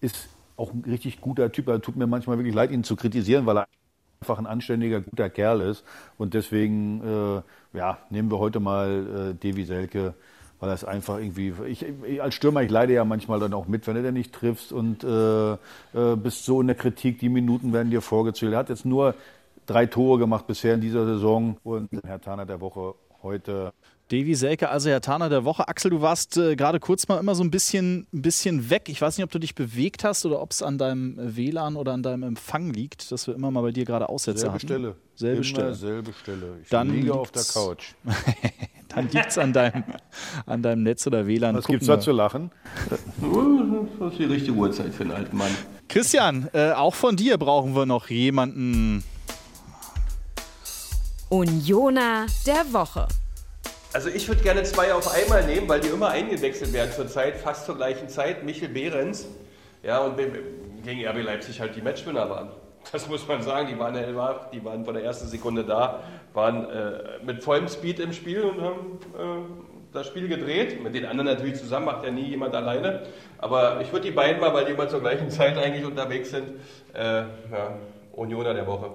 ist auch ein richtig guter Typ. Er tut mir manchmal wirklich leid, ihn zu kritisieren, weil er einfach ein anständiger, guter Kerl ist. Und deswegen äh, ja, nehmen wir heute mal äh, Devi Selke, weil das einfach irgendwie. Ich, ich, als Stürmer, ich leide ja manchmal dann auch mit, wenn du den nicht triffst und äh, äh, bist so in der Kritik, die Minuten werden dir vorgezählt. Er hat jetzt nur drei Tore gemacht bisher in dieser Saison und Herr Taner der Woche heute Devi Selke, also Herr Taner der Woche. Axel, du warst äh, gerade kurz mal immer so ein bisschen, ein bisschen weg. Ich weiß nicht, ob du dich bewegt hast oder ob es an deinem WLAN oder an deinem Empfang liegt, dass wir immer mal bei dir gerade Aussätze selbe hatten. Stelle. Selbe immer Stelle. Selbe Stelle. Ich Dann liege auf der Couch. Dann liegt es an deinem, an deinem Netz oder WLAN. Was gibt es da zu lachen? Das ist die richtige Uhrzeit für einen alten Mann. Christian, äh, auch von dir brauchen wir noch jemanden. Unioner der Woche. Also ich würde gerne zwei auf einmal nehmen, weil die immer eingewechselt werden zurzeit, fast zur gleichen Zeit. Michel Behrens, ja, und gegen RB Leipzig halt die Matchwinner waren. Das muss man sagen, die waren hellwach, die waren von der ersten Sekunde da, waren äh, mit vollem Speed im Spiel und haben äh, das Spiel gedreht. Mit den anderen natürlich zusammen, macht ja nie jemand alleine. Aber ich würde die beiden mal, weil die immer zur gleichen Zeit eigentlich unterwegs sind, äh, ja, Unioner der Woche.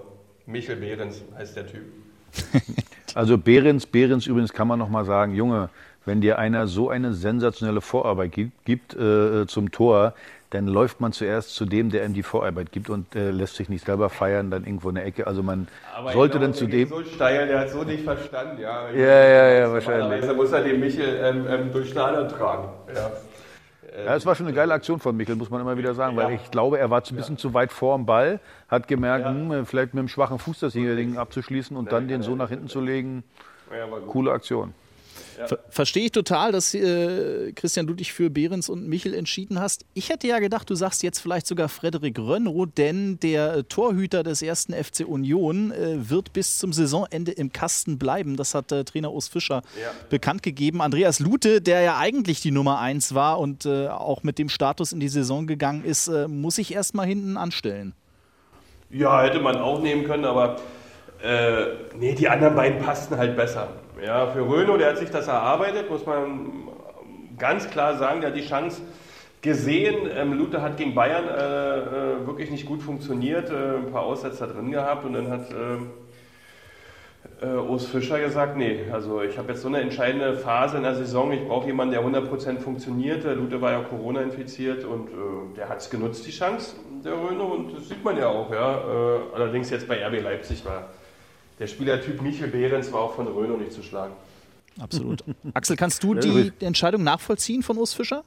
Michel Behrens heißt der Typ. Also Behrens, Behrens übrigens kann man noch mal sagen, Junge, wenn dir einer so eine sensationelle Vorarbeit gibt, gibt äh, zum Tor, dann läuft man zuerst zu dem, der ihm die Vorarbeit gibt und äh, lässt sich nicht selber feiern, dann irgendwo in der Ecke. Also man Aber sollte glaube, dann zu dem. so steil, der hat so nicht verstanden, ja. Ja, ja, ja, wahrscheinlich. Also muss er den Michel ähm, ähm, durch Schneider tragen. Ja. Ja, es war schon eine geile Aktion von Michel, muss man immer wieder sagen, weil ich glaube, er war ein bisschen zu weit vor dem Ball, hat gemerkt, hm, vielleicht mit dem schwachen Fuß das Ding abzuschließen und dann den so nach hinten zu legen. Coole Aktion. Ver Verstehe ich total, dass äh, Christian, du dich für Behrens und Michel entschieden hast. Ich hätte ja gedacht, du sagst jetzt vielleicht sogar Frederik Rönno, denn der äh, Torhüter des ersten FC Union äh, wird bis zum Saisonende im Kasten bleiben. Das hat äh, Trainer Urs Fischer ja. bekannt gegeben. Andreas Lute, der ja eigentlich die Nummer 1 war und äh, auch mit dem Status in die Saison gegangen ist, muss ich erst mal hinten anstellen. Ja, hätte man auch nehmen können, aber nee, die anderen beiden passten halt besser. Ja, für Röno, der hat sich das erarbeitet, muss man ganz klar sagen, der hat die Chance gesehen. Ähm, Luther hat gegen Bayern äh, äh, wirklich nicht gut funktioniert, äh, ein paar Aussetzer drin gehabt und dann hat äh, äh, Urs Fischer gesagt, nee, also ich habe jetzt so eine entscheidende Phase in der Saison, ich brauche jemanden, der 100% funktioniert. Luther war ja Corona infiziert und äh, der hat es genutzt, die Chance, der Röno, und das sieht man ja auch. Ja. Äh, allerdings jetzt bei RB Leipzig war der Spielertyp Michel Behrens war auch von Röno nicht zu schlagen. Absolut. Axel, kannst du die Entscheidung nachvollziehen von Urs Fischer?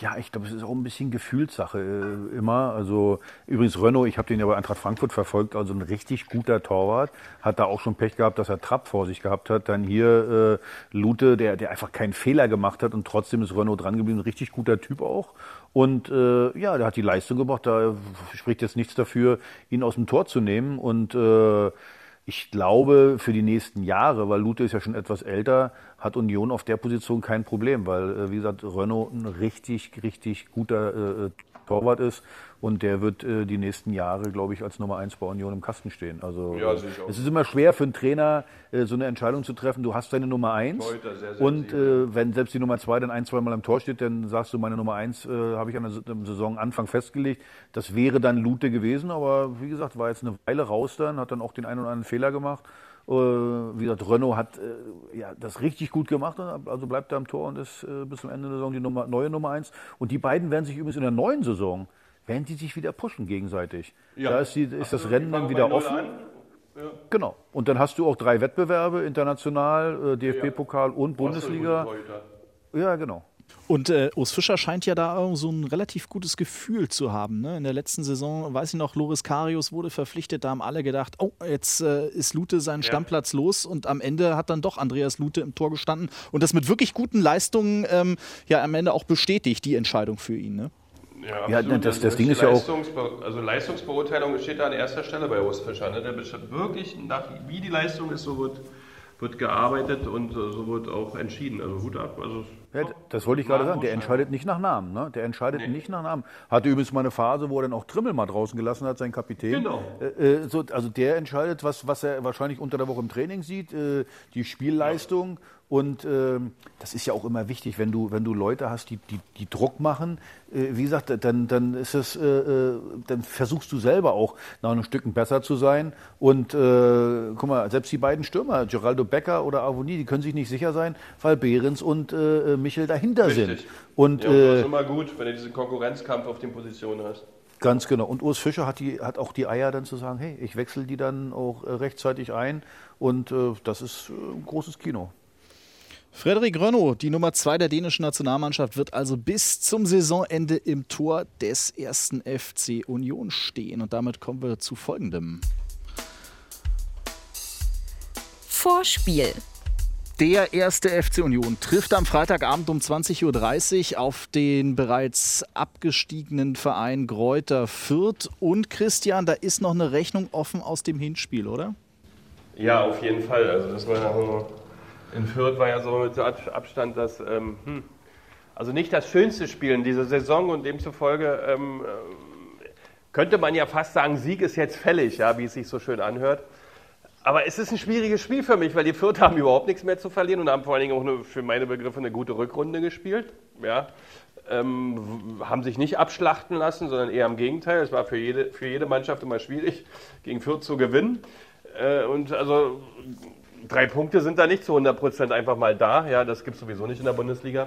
Ja, ich glaube, es ist auch ein bisschen Gefühlssache äh, immer. Also übrigens Renault, ich habe den ja bei Eintracht Frankfurt verfolgt, also ein richtig guter Torwart. Hat da auch schon Pech gehabt, dass er Trapp vor sich gehabt hat. Dann hier äh, Lute, der, der einfach keinen Fehler gemacht hat und trotzdem ist Renault dran geblieben. Ein richtig guter Typ auch. Und äh, ja, der hat die Leistung gebracht. Da spricht jetzt nichts dafür, ihn aus dem Tor zu nehmen. Und äh, ich glaube, für die nächsten Jahre, weil Lute ist ja schon etwas älter, hat Union auf der Position kein Problem, weil, äh, wie gesagt, Renault ein richtig, richtig guter äh, Torwart ist und der wird äh, die nächsten Jahre, glaube ich, als Nummer eins bei Union im Kasten stehen. Also Ja, auch. es ist immer schwer für einen Trainer, äh, so eine Entscheidung zu treffen. Du hast deine Nummer eins Torhüter sehr und äh, wenn selbst die Nummer zwei dann ein, zwei Mal am Tor steht, dann sagst du, meine Nummer eins äh, habe ich an der Saisonanfang festgelegt. Das wäre dann Lute gewesen, aber wie gesagt, war jetzt eine Weile raus dann, hat dann auch den einen oder anderen Fehler gemacht. Äh, wie gesagt, Renault hat äh, ja, das richtig gut gemacht, also bleibt er am Tor und ist äh, bis zum Ende der Saison die Nummer, neue Nummer eins. Und die beiden werden sich übrigens in der neuen Saison, werden die sich wieder pushen gegenseitig. Ja. Da ist, die, ist das Also, Rennen dann wieder offen. an. Genau. Und dann hast du auch drei Wettbewerbe, international, äh, DFB-Pokal und Bundesliga. Ja, genau. Und äh, Urs Fischer scheint ja da so ein relativ gutes Gefühl zu haben. Ne? In der letzten Saison, weiß ich noch, Loris Karius wurde verpflichtet, da haben alle gedacht, oh, jetzt äh, ist Lute seinen Stammplatz los und am Ende hat dann doch Andreas Lute im Tor gestanden und das mit wirklich guten Leistungen ähm, ja am Ende auch bestätigt, die Entscheidung für ihn. Ne? Ja, Ja, absolut. das- Also das Ding ist ja auch- Also Leistungsbeurteilung steht da an erster Stelle bei Urs Fischer. Ne? Der bestimmt wirklich, nach, wie die Leistung ist, so wird, wird gearbeitet und äh, so wird auch entschieden. Also Hut ab. Also, Ja, das wollte ich gerade sagen. Der entscheidet nicht nach Namen. Ne? Der entscheidet nicht nach Namen. Hatte übrigens mal eine Phase, wo er dann auch Trimmel mal draußen gelassen hat, sein Kapitän. Genau. Äh, äh, so, also der entscheidet, was, was er wahrscheinlich unter der Woche im Training sieht, äh, die Spielleistung. Und ähm, das ist ja auch immer wichtig, wenn du, wenn du Leute hast, die, die, die Druck machen. Äh, wie gesagt, dann, dann ist es, äh, äh, dann versuchst du selber auch nach einem Stücken besser zu sein. Und äh, guck mal, selbst die beiden Stürmer, Geraldo Becker oder Avoni, die können sich nicht sicher sein, weil Behrens und äh, Michel dahinter sind. richtig. Und ja, und das äh, ist immer gut, wenn du diesen Konkurrenzkampf auf den Positionen hast. Ganz genau. Und Urs Fischer hat, die, hat auch die Eier dann zu sagen, hey, ich wechsle die dann auch äh, rechtzeitig ein. Und äh, das ist äh, ein großes Kino. Frederik Rönno, die Nummer zwei der dänischen Nationalmannschaft, wird also bis zum Saisonende im Tor des ersten FC Union stehen. Und damit kommen wir zu folgendem. Vorspiel. Der erste FC Union trifft am Freitagabend um 20.30 Uhr auf den bereits abgestiegenen Verein Gräuter Fürth. Und Christian, da ist noch eine Rechnung offen aus dem Hinspiel, oder? Ja, auf jeden Fall. Also das war ja so, in Fürth war ja so mit Ab- Abstand das, ähm, hm, also nicht das schönste Spiel in dieser Saison und demzufolge ähm, äh, könnte man ja fast sagen, Sieg ist jetzt fällig, ja, wie es sich so schön anhört. Aber es ist ein schwieriges Spiel für mich, weil die Fürth haben überhaupt nichts mehr zu verlieren und haben vor allen Dingen auch eine, für meine Begriffe eine gute Rückrunde gespielt. Ja. Ähm, haben sich nicht abschlachten lassen, sondern eher im Gegenteil. Es war für jede, für jede Mannschaft immer schwierig, gegen Fürth zu gewinnen. Äh, und also drei Punkte sind da nicht zu 100 Prozent einfach mal da. Ja, das gibt es sowieso nicht in der Bundesliga.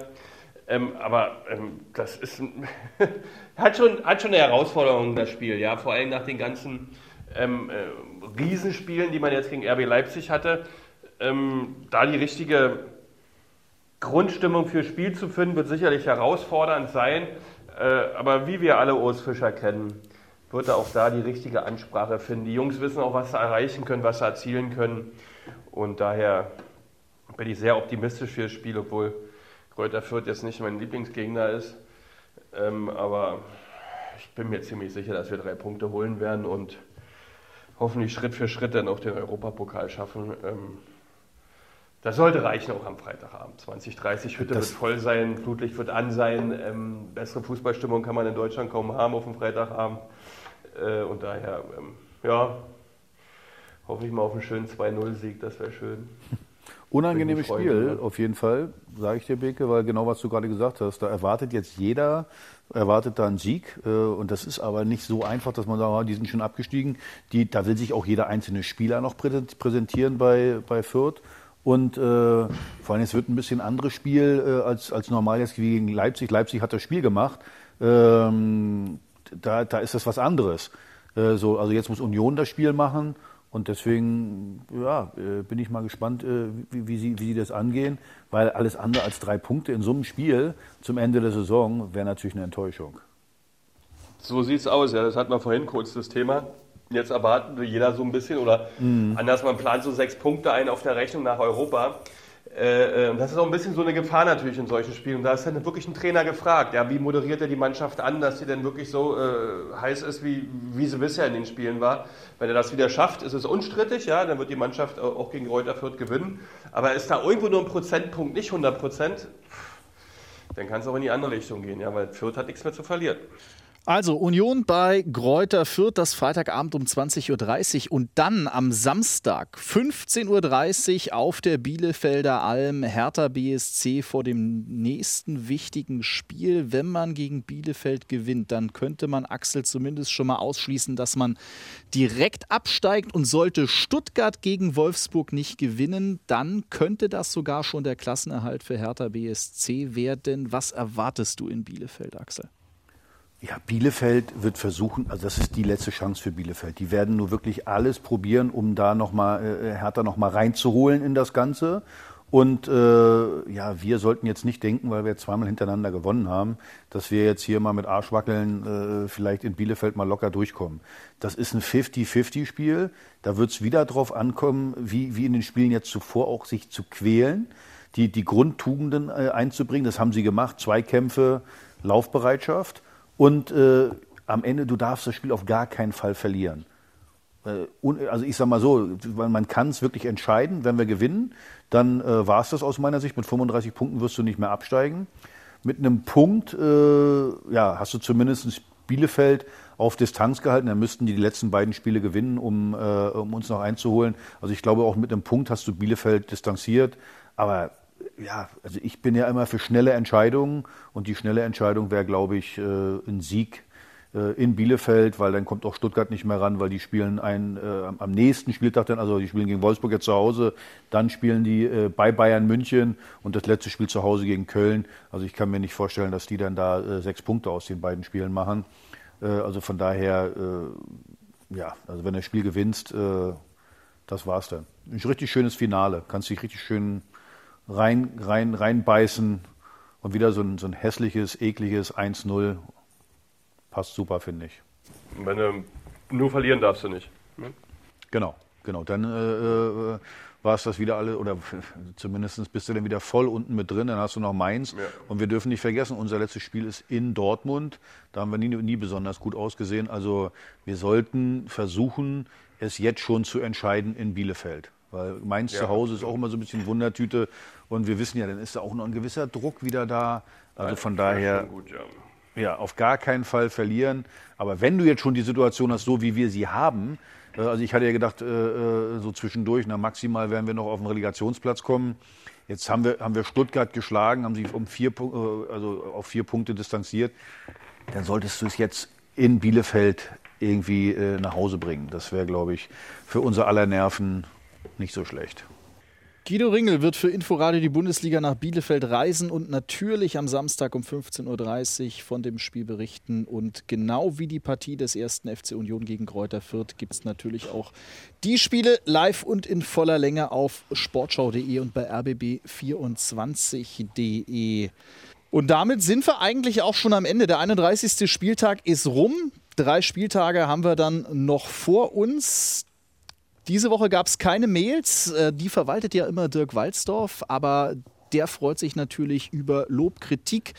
Ähm, aber ähm, das ist hat, schon, hat schon eine Herausforderung, das Spiel. Ja, vor allem nach den ganzen ähm, äh, Riesenspielen, die man jetzt gegen RB Leipzig hatte. Ähm, da die richtige Grundstimmung für Spiel zu finden, wird sicherlich herausfordernd sein. Äh, aber wie wir alle Urs Fischer kennen, wird er auch da die richtige Ansprache finden. Die Jungs wissen auch, was sie erreichen können, was sie erzielen können. Und daher bin ich sehr optimistisch für das Spiel, obwohl Kräuter Fürth jetzt nicht mein Lieblingsgegner ist. Ähm, aber ich bin mir ziemlich sicher, dass wir drei Punkte holen werden und hoffentlich Schritt für Schritt dann auch den Europapokal schaffen. Ähm, das sollte reichen auch am Freitagabend. 2030 Hütte Das- wird voll sein, Flutlicht wird an sein. Ähm, bessere Fußballstimmung kann man in Deutschland kaum haben auf dem Freitagabend. Äh, und daher, ähm, ja, hoffe ich mal auf einen schönen 2-0-Sieg, das wäre schön. Unangenehmes Spiel, ne? auf jeden Fall, sage ich dir, Beke, weil genau was du gerade gesagt hast, da erwartet jetzt jeder, erwartet da einen Sieg. Äh, und das ist aber nicht so einfach, dass man sagt, ah, die sind schon abgestiegen. Die, da will sich auch jeder einzelne Spieler noch präsent- präsentieren bei, bei Fürth. Und äh, vor allem, es wird ein bisschen anderes Spiel äh, als, als normal jetzt gegen Leipzig. Leipzig hat das Spiel gemacht. Ähm, da, da ist das was anderes. Äh, so, also jetzt muss Union das Spiel machen. Und deswegen ja, äh, bin ich mal gespannt, äh, wie, wie, sie, wie sie das angehen. Weil alles andere als drei Punkte in so einem Spiel zum Ende der Saison wäre natürlich eine Enttäuschung. So sieht's aus, ja. Das hatten wir vorhin kurz das Thema. Jetzt erwarten wir jeder so ein bisschen oder anders, man plant so sechs Punkte ein auf der Rechnung nach Europa. Äh, äh, das ist auch ein bisschen so eine Gefahr natürlich in solchen Spielen. Und da ist dann wirklich ein Trainer gefragt, ja, wie moderiert er die Mannschaft an, dass sie denn wirklich so äh, heiß ist, wie, wie sie bisher in den Spielen war. Wenn er das wieder schafft, ist es unstrittig, ja, dann wird die Mannschaft auch gegen Reuter Fürth gewinnen. Aber ist da irgendwo nur ein Prozentpunkt, nicht 100 Prozent, dann kann es auch in die andere Richtung gehen, ja, weil Fürth hat nichts mehr zu verlieren. Also Union bei Gräuter Fürth, das Freitagabend um 20.30 Uhr und dann am Samstag 15.30 Uhr auf der Bielefelder Alm Hertha BSC vor dem nächsten wichtigen Spiel. Wenn man gegen Bielefeld gewinnt, dann könnte man Axel zumindest schon mal ausschließen, dass man direkt absteigt und sollte Stuttgart gegen Wolfsburg nicht gewinnen, dann könnte das sogar schon der Klassenerhalt für Hertha BSC werden. Was erwartest du in Bielefeld, Axel? Ja, Bielefeld wird versuchen, also das ist die letzte Chance für Bielefeld. Die werden nur wirklich alles probieren, um da nochmal äh, Hertha nochmal reinzuholen in das Ganze. Und äh, ja, wir sollten jetzt nicht denken, weil wir zweimal hintereinander gewonnen haben, dass wir jetzt hier mal mit Arschwackeln äh, vielleicht in Bielefeld mal locker durchkommen. Das ist ein 50-50-Spiel. Da wird es wieder drauf ankommen, wie, wie in den Spielen jetzt zuvor auch sich zu quälen, die, die Grundtugenden äh, einzubringen. Das haben sie gemacht. Zweikämpfe, Laufbereitschaft. Und äh, am Ende, du darfst das Spiel auf gar keinen Fall verlieren. Äh, also ich sage mal so, man kann es wirklich entscheiden. Wenn wir gewinnen, dann äh, war es das aus meiner Sicht. Mit 35 Punkten wirst du nicht mehr absteigen. Mit einem Punkt äh, ja, hast du zumindest Bielefeld auf Distanz gehalten. Dann müssten die die letzten beiden Spiele gewinnen, um, äh, um uns noch einzuholen. Also ich glaube, auch mit einem Punkt hast du Bielefeld distanziert. Aber ja, also ich bin ja immer für schnelle Entscheidungen und die schnelle Entscheidung wäre, glaube ich, äh, ein Sieg äh, in Bielefeld, weil dann kommt auch Stuttgart nicht mehr ran, weil die spielen ein, äh, am nächsten Spieltag dann, also die spielen gegen Wolfsburg jetzt zu Hause, dann spielen die äh, bei Bayern München und das letzte Spiel zu Hause gegen Köln. Also ich kann mir nicht vorstellen, dass die dann da äh, sechs Punkte aus den beiden Spielen machen. Äh, also von daher, ja, also wenn du das Spiel gewinnst, das war's dann. Ein richtig schönes Finale, kannst dich richtig schön rein, rein, reinbeißen und wieder so ein, so ein hässliches, ekliges 1-0. Passt super, finde ich. Wenn du nur verlieren darfst du nicht. Ne? Genau, genau. Dann äh, äh, war es das wieder alle, oder zumindest bist du dann wieder voll unten mit drin, dann hast du noch Mainz. Ja. Und wir dürfen nicht vergessen, unser letztes Spiel ist in Dortmund. Da haben wir nie, nie besonders gut ausgesehen. Also wir sollten versuchen, es jetzt schon zu entscheiden in Bielefeld. Weil Mainz ja. zu Hause ist auch immer so ein bisschen Wundertüte. Und wir wissen ja, dann ist da auch noch ein gewisser Druck wieder da. Also von daher, gut, ja. ja. auf gar keinen Fall verlieren. Aber wenn du jetzt schon die Situation hast, so wie wir sie haben, äh, also ich hatte ja gedacht, äh, äh, so zwischendurch, na maximal werden wir noch auf den Relegationsplatz kommen. Jetzt haben wir, haben wir Stuttgart geschlagen, haben sich um vier, also auf vier Punkte distanziert. Dann solltest du es jetzt in Bielefeld irgendwie nach Hause bringen. Das wäre, glaube ich, für unser aller Nerven nicht so schlecht. Guido Ringel wird für Inforadio die Bundesliga nach Bielefeld reisen und natürlich am Samstag um 15.30 Uhr von dem Spiel berichten. Und genau wie die Partie des ersten FC Union gegen Kräuter Fürth gibt es natürlich auch die Spiele live und in voller Länge auf sportschau.de und bei rbb24.de. Und damit sind wir eigentlich auch schon am Ende. Der 31. Spieltag ist rum. Drei Spieltage haben wir dann noch vor uns. Diese Woche gab es keine Mails, äh, die verwaltet ja immer Dirk Walzdorf, aber der freut sich natürlich über Lob, Kritik.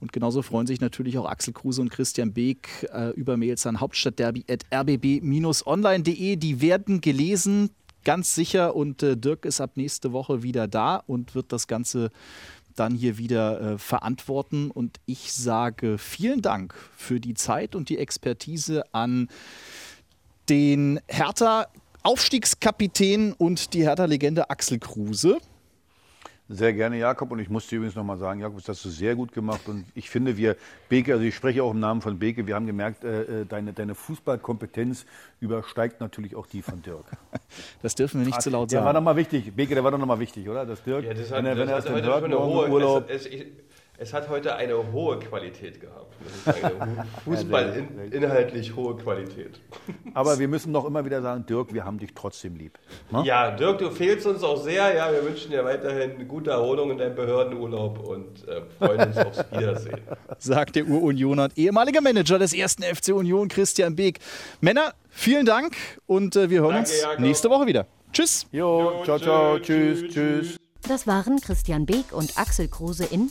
Und genauso freuen sich natürlich auch Axel Kruse und Christian Beek äh, über Mails an hauptstadtderby.rbb-online.de. Die werden gelesen, ganz sicher. Und äh, Dirk ist ab nächste Woche wieder da und wird das Ganze dann hier wieder äh, verantworten. Und ich sage vielen Dank für die Zeit und die Expertise an den Hertha Aufstiegskapitän und die Hertha-Legende Axel Kruse. Sehr gerne, Jakob. Und ich muss dir übrigens nochmal sagen, Jakob, das hast du sehr gut gemacht. Und ich finde, wir, Beke, also ich spreche auch im Namen von Beke, wir haben gemerkt, äh, äh deine, deine Fußballkompetenz übersteigt natürlich auch die von Dirk. Das dürfen wir nicht ah, zu laut sagen. Der war nochmal wichtig. Beke, der war doch nochmal wichtig, oder? Das Dirk, ja, das hat, wenn er, wenn er erst Dirk eine hohe, Urlaub... Es, es, es hat heute eine hohe Qualität gehabt. Fußball in, inhaltlich hohe Qualität. Aber wir müssen doch immer wieder sagen, Dirk, wir haben dich trotzdem lieb. Ne? Ja, Dirk, du fehlst uns auch sehr. Ja, wir wünschen dir weiterhin gute Erholung in deinem Behördenurlaub und äh, freuen uns aufs Wiedersehen. Sagt der Ur-Unioner und ehemaliger Manager des ersten FC Union, Christian Beek. Männer, vielen Dank und äh, wir hören Danke, uns Jakob. nächste Woche wieder. Tschüss. Jo, jo ciao, ciao, tschüss, tschüss. tschüss. Das waren Christian Beek und Axel Kruse in